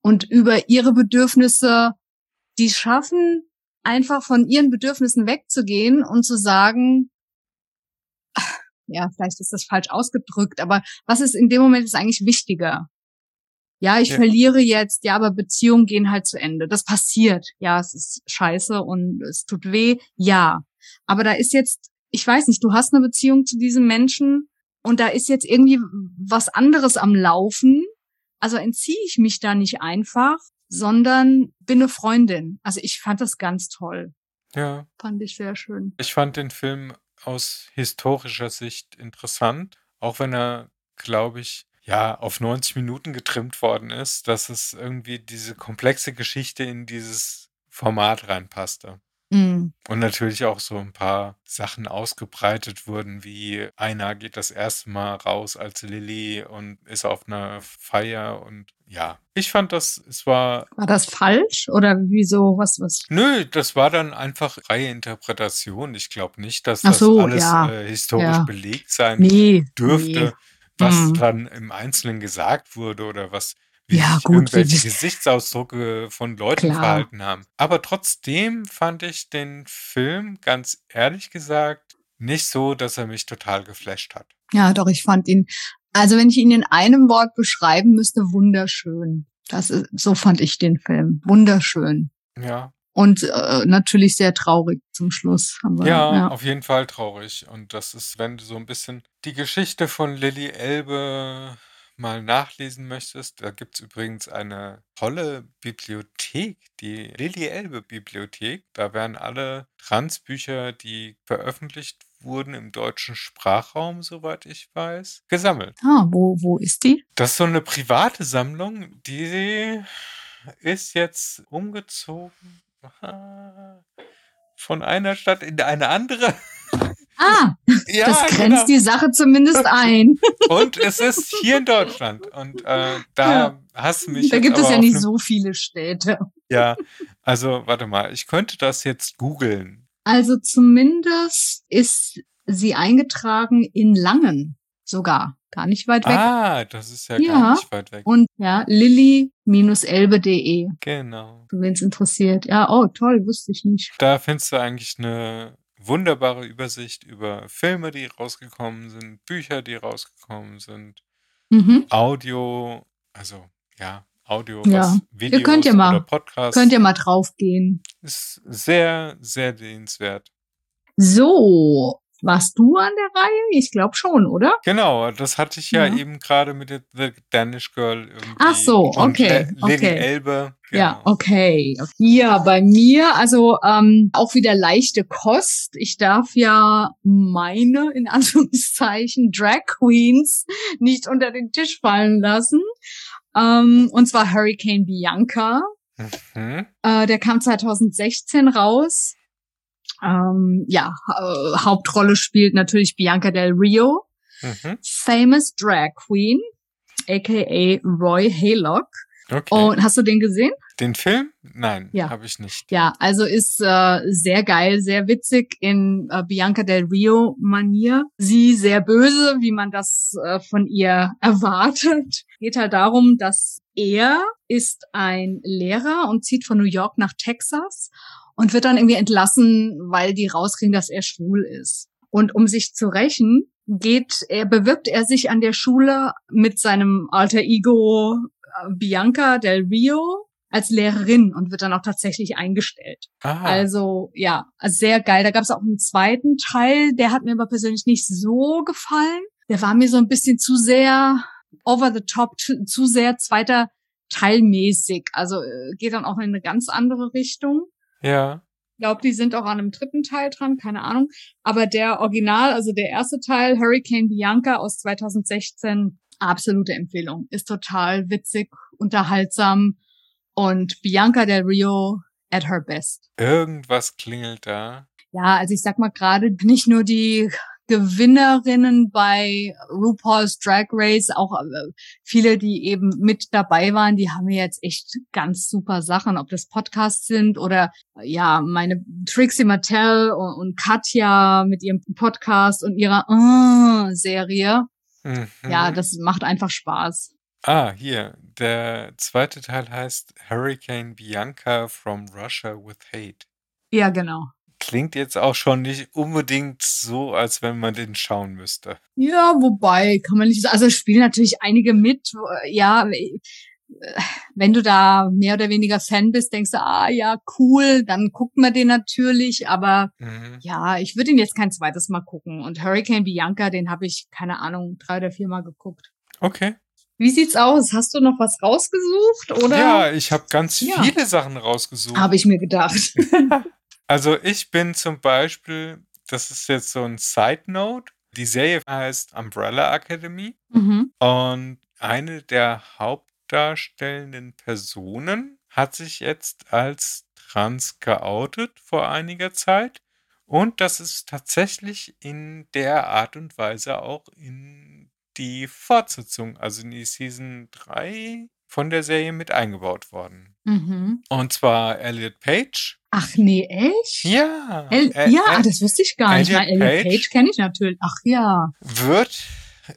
und über ihre Bedürfnisse, die schaffen, einfach von ihren Bedürfnissen wegzugehen und zu sagen, ja, vielleicht ist das falsch ausgedrückt, aber was ist in dem Moment ist eigentlich wichtiger? Ja, ich ja. verliere jetzt, ja, aber Beziehungen gehen halt zu Ende. Das passiert. Ja, es ist scheiße und es tut weh. Ja. Aber da ist jetzt, ich weiß nicht, du hast eine Beziehung zu diesem Menschen und da ist jetzt irgendwie was anderes am Laufen. Also entziehe ich mich da nicht einfach, sondern bin eine Freundin. Also ich fand das ganz toll. Ja. Fand ich sehr schön. Ich fand den Film aus historischer Sicht interessant, auch wenn er, glaube ich, ja, auf 90 Minuten getrimmt worden ist, dass es irgendwie diese komplexe Geschichte in dieses Format reinpasste. Mhm. Und natürlich auch so ein paar Sachen ausgebreitet wurden, wie einer geht das erste Mal raus als Lilly und ist auf einer Feier und ja, ich fand das, es war. War das falsch oder wieso? Was, was? Nö, das war dann einfach freie Interpretation. Ich glaube nicht, dass das so, alles ja. äh, historisch ja. belegt sein nee, dürfte, nee. was mhm. dann im Einzelnen gesagt wurde oder was wie ja, sich gut, irgendwelche Gesichtsausdrücke von Leuten klar. verhalten haben. Aber trotzdem fand ich den Film, ganz ehrlich gesagt, nicht so, dass er mich total geflasht hat. Ja, doch, ich fand ihn, also wenn ich ihn in einem Wort beschreiben müsste, wunderschön. Das ist, so fand ich den Film. Wunderschön. Ja. Und äh, natürlich sehr traurig zum Schluss. Aber, ja, ja, auf jeden Fall traurig. Und das ist, wenn du so ein bisschen die Geschichte von Lilly Elbe mal nachlesen möchtest, da gibt es übrigens eine tolle Bibliothek, die Lilly Elbe Bibliothek. Da werden alle Transbücher, die veröffentlicht wurden im deutschen Sprachraum, soweit ich weiß, gesammelt. Ah, wo, wo ist die? Das ist so eine private Sammlung, die ist jetzt umgezogen von einer Stadt in eine andere. Ah, ja, das grenzt genau. die Sache zumindest ein. [laughs] Und es ist hier in Deutschland. Und äh, da ja. hast du mich. Da gibt es ja nicht so viele Städte. Ja, also warte mal, ich könnte das jetzt googeln. Also zumindest ist sie eingetragen in Langen sogar. Gar nicht weit weg. Ah, das ist ja, ja. gar nicht weit weg. Und ja, lilly-elbe.de. Genau. Wenn es interessiert. Ja, oh, toll, wusste ich nicht. Da findest du eigentlich eine wunderbare Übersicht über Filme, die rausgekommen sind, Bücher, die rausgekommen sind, mhm. Audio, also ja, Audio, ja. was Videos ihr könnt ja mal, oder Podcasts. Könnt ihr mal draufgehen. Ist sehr, sehr sehenswert. So, warst du an der Reihe? Ich glaube schon, oder? Genau, das hatte ich ja, ja. eben gerade mit der The Danish Girl irgendwie. Ach so, okay. Und Lady okay. Elbe. Genau. Ja, okay. Ja, bei mir, also ähm, auch wieder leichte Kost. Ich darf ja meine, in [laughs] Anführungszeichen, Drag Queens nicht unter den Tisch fallen lassen. Ähm, und zwar Hurricane Bianca. Mhm. Äh, der kam 2016 raus. Ähm, ja, äh, Hauptrolle spielt natürlich Bianca Del Rio, mhm. Famous Drag Queen, aka Roy Haylock. Okay. Und hast du den gesehen? Den Film? Nein, Ja. habe ich nicht. Ja, also ist äh, sehr geil, sehr witzig in äh, Bianca del Rio Manier. Sie sehr böse, wie man das äh, von ihr [laughs] erwartet. Geht halt darum, dass er ist ein Lehrer und zieht von New York nach Texas und wird dann irgendwie entlassen, weil die rauskriegen, dass er schwul ist. Und um sich zu rächen, geht er, bewirbt er sich an der Schule mit seinem alter Ego äh, Bianca del Rio als Lehrerin und wird dann auch tatsächlich eingestellt. Ah, Also ja, also sehr geil. Da gab es auch einen zweiten Teil, der hat mir aber persönlich nicht so gefallen. Der war mir so ein bisschen zu sehr over the top, zu zu sehr zweiter Teilmäßig. Also äh, geht dann auch in eine ganz andere Richtung. Ja. Ich glaube, die sind auch an einem dritten Teil dran, keine Ahnung. Aber der Original, also der erste Teil, Hurricane Bianca aus 2016, absolute Empfehlung. Ist total witzig, unterhaltsam und Bianca del Rio at her best. Irgendwas klingelt da. Ja, also ich sag mal gerade nicht nur die Gewinnerinnen bei RuPaul's Drag Race, auch äh, viele, die eben mit dabei waren, die haben jetzt echt ganz super Sachen, ob das Podcasts sind oder ja, meine Trixie Mattel und, und Katja mit ihrem Podcast und ihrer äh, Serie. Mhm. Ja, das macht einfach Spaß. Ah, hier. Der zweite Teil heißt Hurricane Bianca from Russia with Hate. Ja, genau. Klingt jetzt auch schon nicht unbedingt so, als wenn man den schauen müsste. Ja, wobei, kann man nicht. Also spielen natürlich einige mit. Ja, äh, wenn du da mehr oder weniger Fan bist, denkst du, ah ja, cool, dann guckt man den natürlich. Aber Mhm. ja, ich würde ihn jetzt kein zweites Mal gucken. Und Hurricane Bianca, den habe ich, keine Ahnung, drei oder vier Mal geguckt. Okay. Wie sieht's aus? Hast du noch was rausgesucht oder? Ja, ich habe ganz Ja. viele Sachen rausgesucht. Habe ich mir gedacht. [laughs] Also ich bin zum Beispiel, das ist jetzt so ein Side Note, die Serie heißt Umbrella Academy mhm. und eine der hauptdarstellenden Personen hat sich jetzt als trans geoutet vor einiger Zeit und das ist tatsächlich in der Art und Weise auch in die Fortsetzung, also in die Season 3 von der Serie mit eingebaut worden. Mhm. Und zwar Elliot Page. Ach nee, echt? Ja. El ja, Ä- das wusste ich gar nicht. Elliot Elliot Page, Page? kenne ich natürlich. Ach ja. wird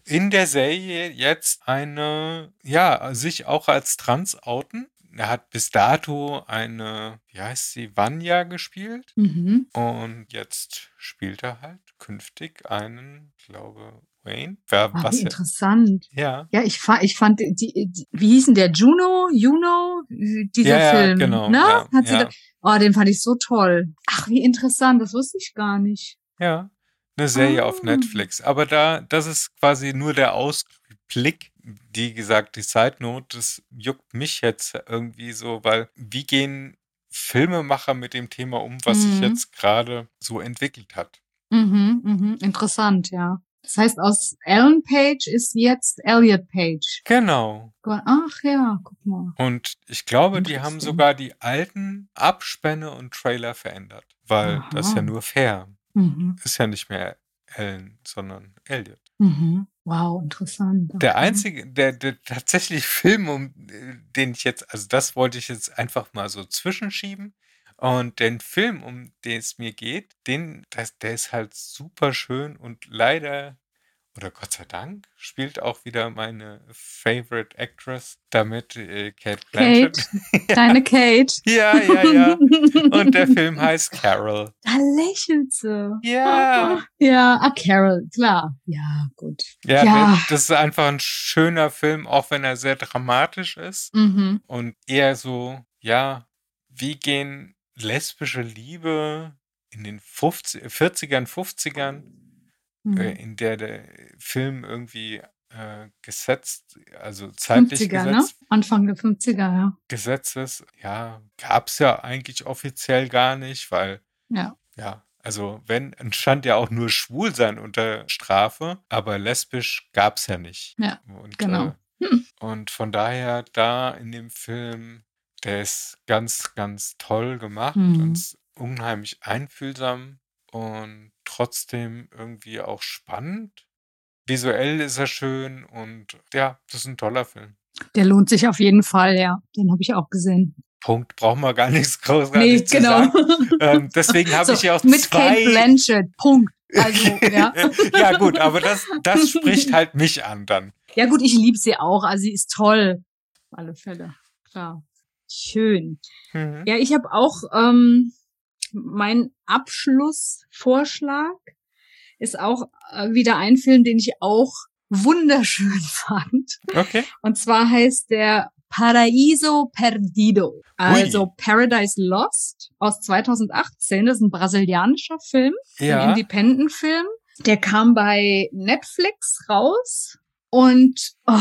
in der Serie jetzt eine, ja, sich auch als Trans outen. Er hat bis dato eine, wie heißt sie, Vanya gespielt. Mhm. Und jetzt spielt er halt künftig einen, glaube Wayne. Wer, Ah, was ja, interessant. ja, Ja, ich, fa ich fand die, die, wie hieß denn der Juno? Juno? Dieser ja, ja, Film. genau. Ne? Ja, Hat sie ja, da, oh, den fand ich so toll. Ach, wie interessant. Das wusste ich gar nicht. ja, eine Serie auf Ah. Netflix. Aber da, das ist quasi nur der Ausblick. Wie gesagt, die Side Note, das juckt mich jetzt irgendwie so, weil wie gehen Filmemacher mit dem Thema um, was sich Mhm. jetzt gerade so entwickelt hat? Mhm, mhm. Interessant, ja. Das heißt, aus Ellen Page ist jetzt Elliot Page. Genau. Ach ja, guck mal. Und ich glaube, die haben sogar die alten Abspänne und Trailer verändert, weil das ist ja Aha. nur fair. Mhm, Ist ja nicht mehr Ellen, sondern Elliot. mhm. Wow, interessant. Der Okay. einzige, der, der tatsächlich [laughs] Film, um äh, den ich jetzt, also das wollte ich jetzt einfach mal so zwischenschieben. Und den Film, um den es mir geht, den, das, der ist halt super schön und leider, oder Gott sei Dank, spielt auch wieder meine Favorite Actress damit, äh, Kate Blanchett. Deine Kate. [laughs] Ja, ja, ja. Und der Film heißt Carol. Da lächelt sie. Ja. [laughs] Ja, ah, Carol, klar. Ja, gut. Ja, Ja. Das, das ist einfach ein schöner Film, auch wenn er sehr dramatisch ist. Mhm. und eher so, ja, wie gehen lesbische Liebe in den 50, 40ern, 50ern, Mhm. äh, in der der Film irgendwie äh, gesetzt, also zeitlich 50er, ne? gesetzt, Anfang der 50er, ja. gesetzt ist, ja, gab es ja eigentlich offiziell gar nicht, weil, Ja. ja, also wenn, stand ja auch nur Schwulsein unter Strafe, aber lesbisch gab es ja nicht. Ja, und, genau. Äh, Hm. und von daher da in dem Film, der ist ganz, ganz toll gemacht Mhm. und unheimlich einfühlsam und trotzdem irgendwie auch spannend. Visuell ist er schön und ja, das ist ein toller Film. Der lohnt sich auf jeden Fall, ja. Den habe ich auch gesehen. Punkt. Brauchen wir gar nichts großartig Nee, zu genau. sagen. [laughs] Ähm, deswegen habe So, ich ja auch mit zwei. Kate Blanchett. Punkt. Also, ja. [laughs] ja gut, aber das, das spricht halt mich an dann. Ja gut, ich liebe sie auch. Also sie ist toll. Auf alle Fälle. Klar. Schön. Mhm. Ja, ich habe auch ähm, mein Abschlussvorschlag ist auch äh, wieder ein Film, den ich auch wunderschön [laughs] fand. Okay. Und zwar heißt der Paraíso Perdido, also Paradise Lost aus 2018. Das ist ein brasilianischer Film, ein Ja. Independent-Film. Der kam bei Netflix raus und oh,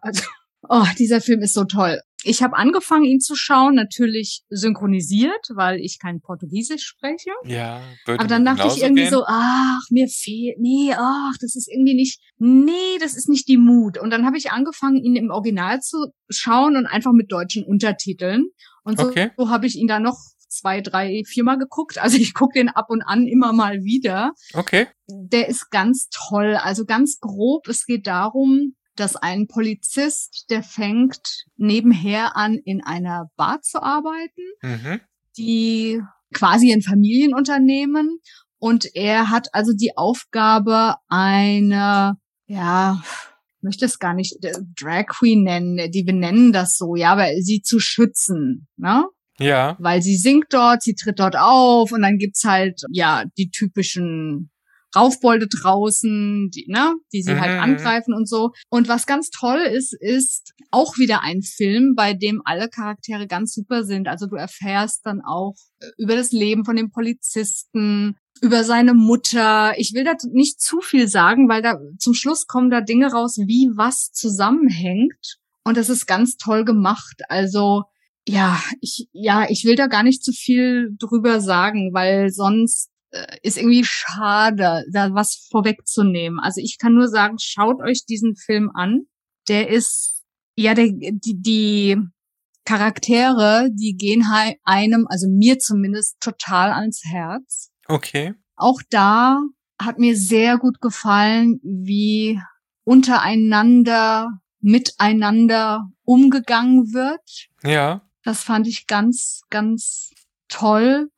also, oh, dieser Film ist so toll. Ich habe angefangen, ihn zu schauen, natürlich synchronisiert, weil ich kein Portugiesisch spreche. Ja, würde Aber dann dachte ich irgendwie gehen. so, ach, mir fehlt, nee, ach, das ist irgendwie nicht, nee, das ist nicht die Mut. Und dann habe ich angefangen, ihn im Original zu schauen und einfach mit deutschen Untertiteln. Und so, Okay. so habe ich ihn dann noch zwei, drei, viermal geguckt. Also ich gucke den ab und an immer mal wieder. Okay. Der ist ganz toll. Also ganz grob, es geht darum, dass ein Polizist, der fängt nebenher an, in einer Bar zu arbeiten Mhm. die quasi ein Familienunternehmen und er hat also die Aufgabe, eine, ja, ich möchte es gar nicht äh, Drag Queen nennen, die benennen das so, ja, aber sie zu schützen, ne? Ja. Weil sie singt dort, sie tritt dort auf und dann gibt's halt, ja, die typischen Raufbolde draußen, die, ne, die sie halt Mhm. angreifen und so. Und was ganz toll ist, ist auch wieder ein Film, bei dem alle Charaktere ganz super sind. Also du erfährst dann auch äh, über das Leben von dem Polizisten, über seine Mutter. Ich will da nicht zu viel sagen, weil da zum Schluss kommen da Dinge raus, wie was zusammenhängt. Und das ist ganz toll gemacht. Also ja, ich, ja, ich will da gar nicht zu viel drüber sagen, weil sonst ist irgendwie schade, da was vorwegzunehmen. Also ich kann nur sagen, schaut euch diesen Film an. Der ist, ja, der, die, die Charaktere, die gehen halt einem, also mir zumindest, total ans Herz. Okay. Auch da hat mir sehr gut gefallen, wie untereinander, miteinander umgegangen wird. Ja. Das fand ich ganz, ganz toll.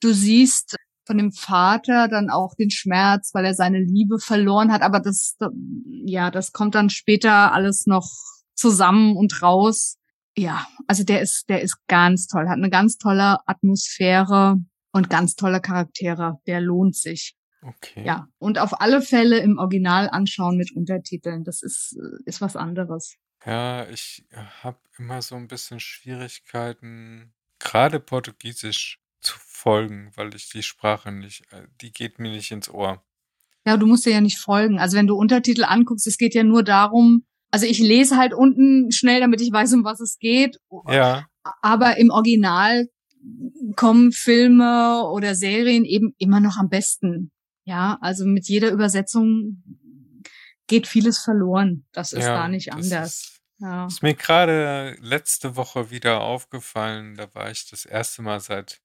Du siehst von dem Vater dann auch den Schmerz, weil er seine Liebe verloren hat. Aber das, ja, das kommt dann später alles noch zusammen und raus. Ja, also der ist, der ist ganz toll, hat eine ganz tolle Atmosphäre und ganz tolle Charaktere. Der lohnt sich. Okay. Ja, und auf alle Fälle im Original anschauen mit Untertiteln. Das ist, ist was anderes. Ja, ich habe immer so ein bisschen Schwierigkeiten, gerade Portugiesisch zu folgen, weil ich die Sprache nicht, äh, die geht mir nicht ins Ohr. Ja, du musst dir ja nicht folgen. Also wenn du Untertitel anguckst, es geht ja nur darum, also ich lese halt unten schnell, damit ich weiß, um was es geht. Ja, Aber im Original kommen Filme oder Serien eben immer noch am besten. Ja, also mit jeder Übersetzung geht vieles verloren. Das ist ja, da nicht anders. ist, Ja. ist mir gerade letzte Woche wieder aufgefallen. Da war ich das erste Mal seit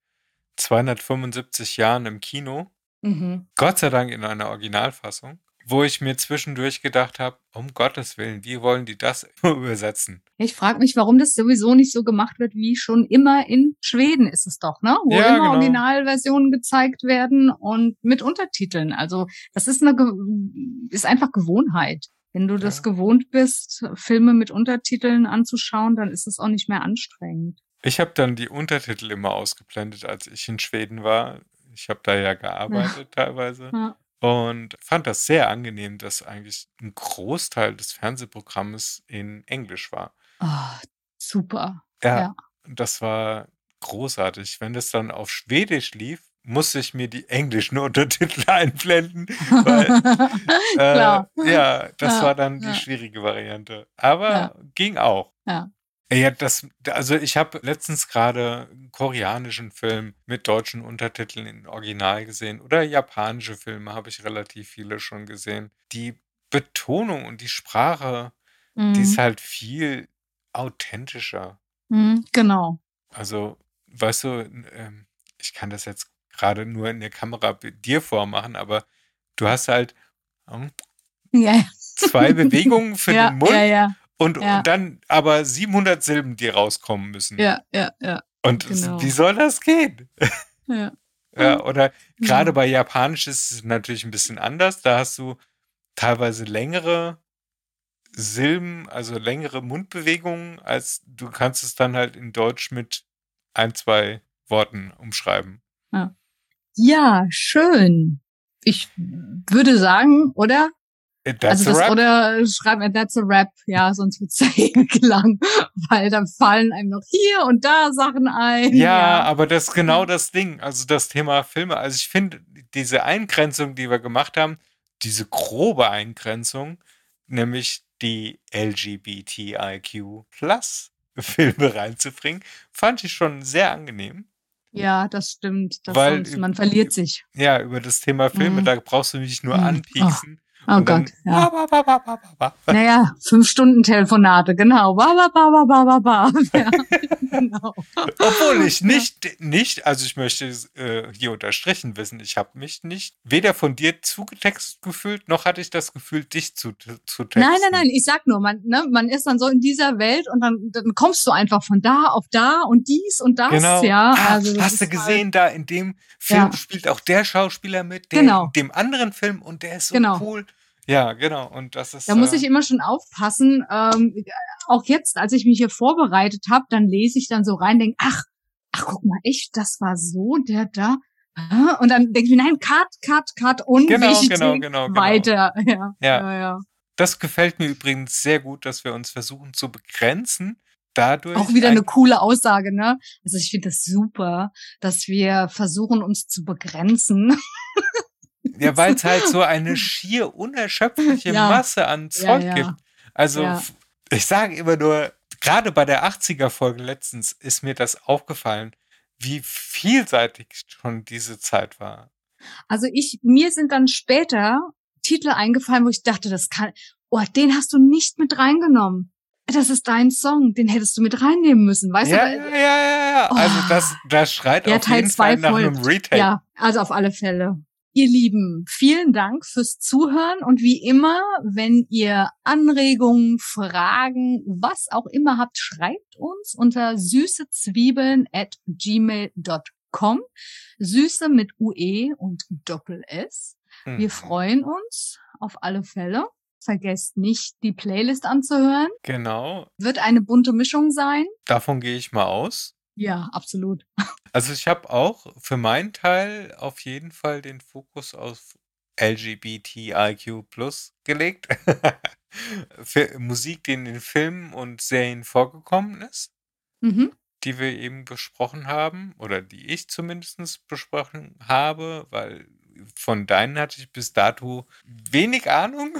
275 Jahren im Kino. Mhm. Gott sei Dank in einer Originalfassung, wo ich mir zwischendurch gedacht habe, um Gottes Willen, wie wollen die das [laughs] übersetzen? Ich frage mich, warum das sowieso nicht so gemacht wird, wie schon immer in Schweden ist es doch, ne? Wo Ja, immer genau. Originalversionen gezeigt werden und mit Untertiteln. Also das ist eine ist einfach Gewohnheit. Wenn du das Ja. gewohnt bist, Filme mit Untertiteln anzuschauen, dann ist es auch nicht mehr anstrengend. Ich habe dann die Untertitel immer ausgeblendet, als ich in Schweden war. Ich habe da ja gearbeitet [laughs] teilweise Ja. und fand das sehr angenehm, dass eigentlich ein Großteil des Fernsehprogrammes in Englisch war. Oh, super. Ja, Ja. das war großartig. Wenn das dann auf Schwedisch lief, musste ich mir die englischen [laughs] Untertitel einblenden, weil [laughs] Klar. Äh, ja, das Ja, war dann die ja. schwierige Variante. Aber Ja. ging auch. Ja. Ja, das, also ich habe letztens gerade einen koreanischen Film mit deutschen Untertiteln in Original gesehen oder japanische Filme habe ich relativ viele schon gesehen. Die Betonung und die Sprache, die ist Mhm. halt viel authentischer. Mhm, Genau. Also, weißt du, ähm, ich kann das jetzt gerade nur in der Kamera dir vormachen, aber du hast halt ähm, Ja, zwei [laughs] Bewegungen für ja, den Mund ja, ja. Und, Ja. und dann aber 700 Silben, die rauskommen müssen. Ja, ja, ja, Und genau. wie soll das gehen? ja. [laughs] Ja, oder gerade Ja. bei Japanisch ist es natürlich ein bisschen anders. Da hast du teilweise längere Silben, also längere Mundbewegungen, als du kannst es dann halt in Deutsch mit ein, zwei Worten umschreiben. Ja, schön. Ich würde sagen, oder? Äh, That's also das oder schreiben that's a rap, ja, sonst wird's [laughs] ja ewig lang, weil dann fallen einem noch hier und da Sachen ein. Ja, aber das ist genau das Ding. Also das Thema Filme. Also ich finde diese Eingrenzung, die wir gemacht haben, diese grobe Eingrenzung, nämlich die LGBTIQ Plus Filme [laughs] reinzubringen, fand ich schon sehr angenehm. Ja, das stimmt. Das Weil sonst, man verliert sich. Ja, über das Thema Filme, Mhm. da brauchst du mich nur Mhm. anpieksen. Oh und dann Gott, ja. ba, ba, ba. Naja, fünf Stunden Telefonate, genau. [laughs] Ja, genau. Obwohl ich nicht, nicht, also ich möchte äh, hier unterstrichen wissen, ich habe mich nicht weder von dir zugetextet gefühlt, noch hatte ich das Gefühl, dich zu, zu texten. Nein, nein, nein, ich sag nur, man, ne, man ist dann so in dieser Welt und dann, dann kommst du einfach von da auf da und dies und das, Genau. ja. Ah, Also hast du halt- gesehen, da in dem Film Ja. spielt auch der Schauspieler mit, der Genau. in dem anderen Film und der ist so Genau. cool. Ja, genau. Und das ist. Da muss äh, ich immer schon aufpassen. Ähm, auch jetzt, als ich mich hier vorbereitet habe, dann lese ich dann so rein, denke, ach, ach, guck mal, echt, das war so, der da. Und dann denke ich mir, nein, cut, cut, cut, unwichtig, genau, genau, genau. weiter. [laughs] Ja, Ja. ja, ja. Das gefällt mir übrigens sehr gut, dass wir uns versuchen zu begrenzen. Dadurch Auch wieder ein- eine coole Aussage, ne? Also ich finde das super, dass wir versuchen, uns zu begrenzen. [laughs] Ja, weil es [laughs] halt so eine schier unerschöpfliche Ja. Masse an Zeug ja. gibt. Also Ja. ich sage immer nur, gerade bei der 80er-Folge letztens ist mir das aufgefallen, wie vielseitig schon diese Zeit war. Also ich, mir sind dann später Titel eingefallen, wo ich dachte, das kann, oh, den hast du nicht mit reingenommen. Das ist dein Song, den hättest du mit reinnehmen müssen, weißt Ja, du? ja, ja, ja, ja. Also Oh. das, das schreit Ja, auf Teil jeden Fall nach einem folgt. Retake. Ja, also auf alle Fälle. Ihr Lieben, vielen Dank fürs Zuhören und wie immer, wenn ihr Anregungen, Fragen, was auch immer habt, schreibt uns unter süßezwiebeln at gmail.com. Süße mit UE und Doppel S. Wir Mhm. freuen uns auf alle Fälle. Vergesst nicht, die Playlist anzuhören. Genau, Wird eine bunte Mischung sein. davon gehe ich mal aus. Ja, absolut. [laughs] Also ich habe auch für meinen Teil auf jeden Fall den Fokus auf LGBTIQ gelegt. [laughs] für Musik, die in den Filmen und Serien vorgekommen ist, Mhm. die wir eben besprochen haben, oder die ich zumindest besprochen habe, weil von deinen hatte ich bis dato wenig Ahnung.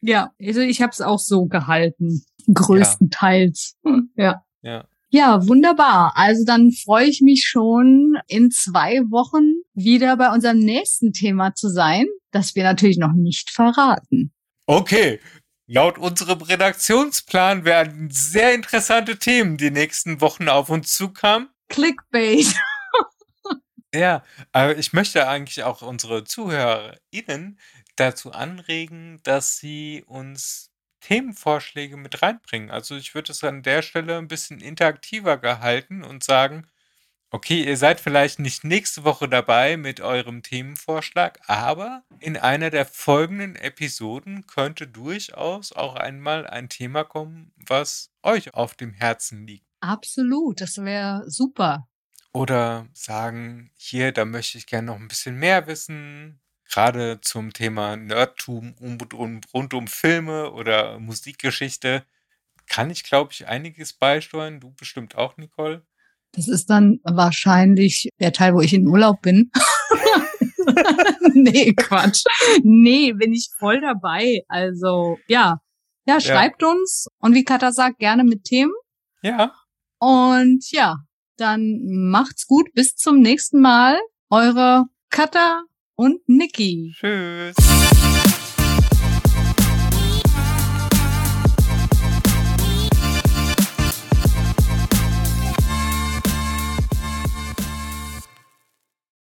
Ja, also ich habe es auch so gehalten, größtenteils. Hm, [laughs] Ja. Ja. Ja, wunderbar. Also dann freue ich mich schon, in zwei Wochen wieder bei unserem nächsten Thema zu sein, das wir natürlich noch nicht verraten. Okay, laut unserem Redaktionsplan werden sehr interessante Themen die nächsten Wochen auf uns zukommen. Clickbait. [laughs] Ja, aber ich möchte eigentlich auch unsere ZuhörerInnen dazu anregen, dass sie uns Themenvorschläge mit reinbringen. Also ich würde es an der Stelle ein bisschen interaktiver gehalten und sagen, okay, ihr seid vielleicht nicht nächste Woche dabei mit eurem Themenvorschlag, aber in einer der folgenden Episoden könnte durchaus auch einmal ein Thema kommen, was euch auf dem Herzen liegt. Absolut, das wäre super. Oder sagen, hier, da möchte ich gerne noch ein bisschen mehr wissen. Gerade zum Thema Nerdtum um, um, rund um Filme oder Musikgeschichte kann ich, glaube ich, einiges beisteuern. Du bestimmt auch, Nicole. Das ist dann wahrscheinlich der Teil, wo ich in Urlaub bin. [laughs] nee, Quatsch. Nee, bin ich voll dabei. Also, ja. Ja, schreibt uns. Und wie Katha sagt, gerne mit Themen. Ja, Und ja, dann macht's gut. Bis zum nächsten Mal. Eure Katha und Niki. tschüss.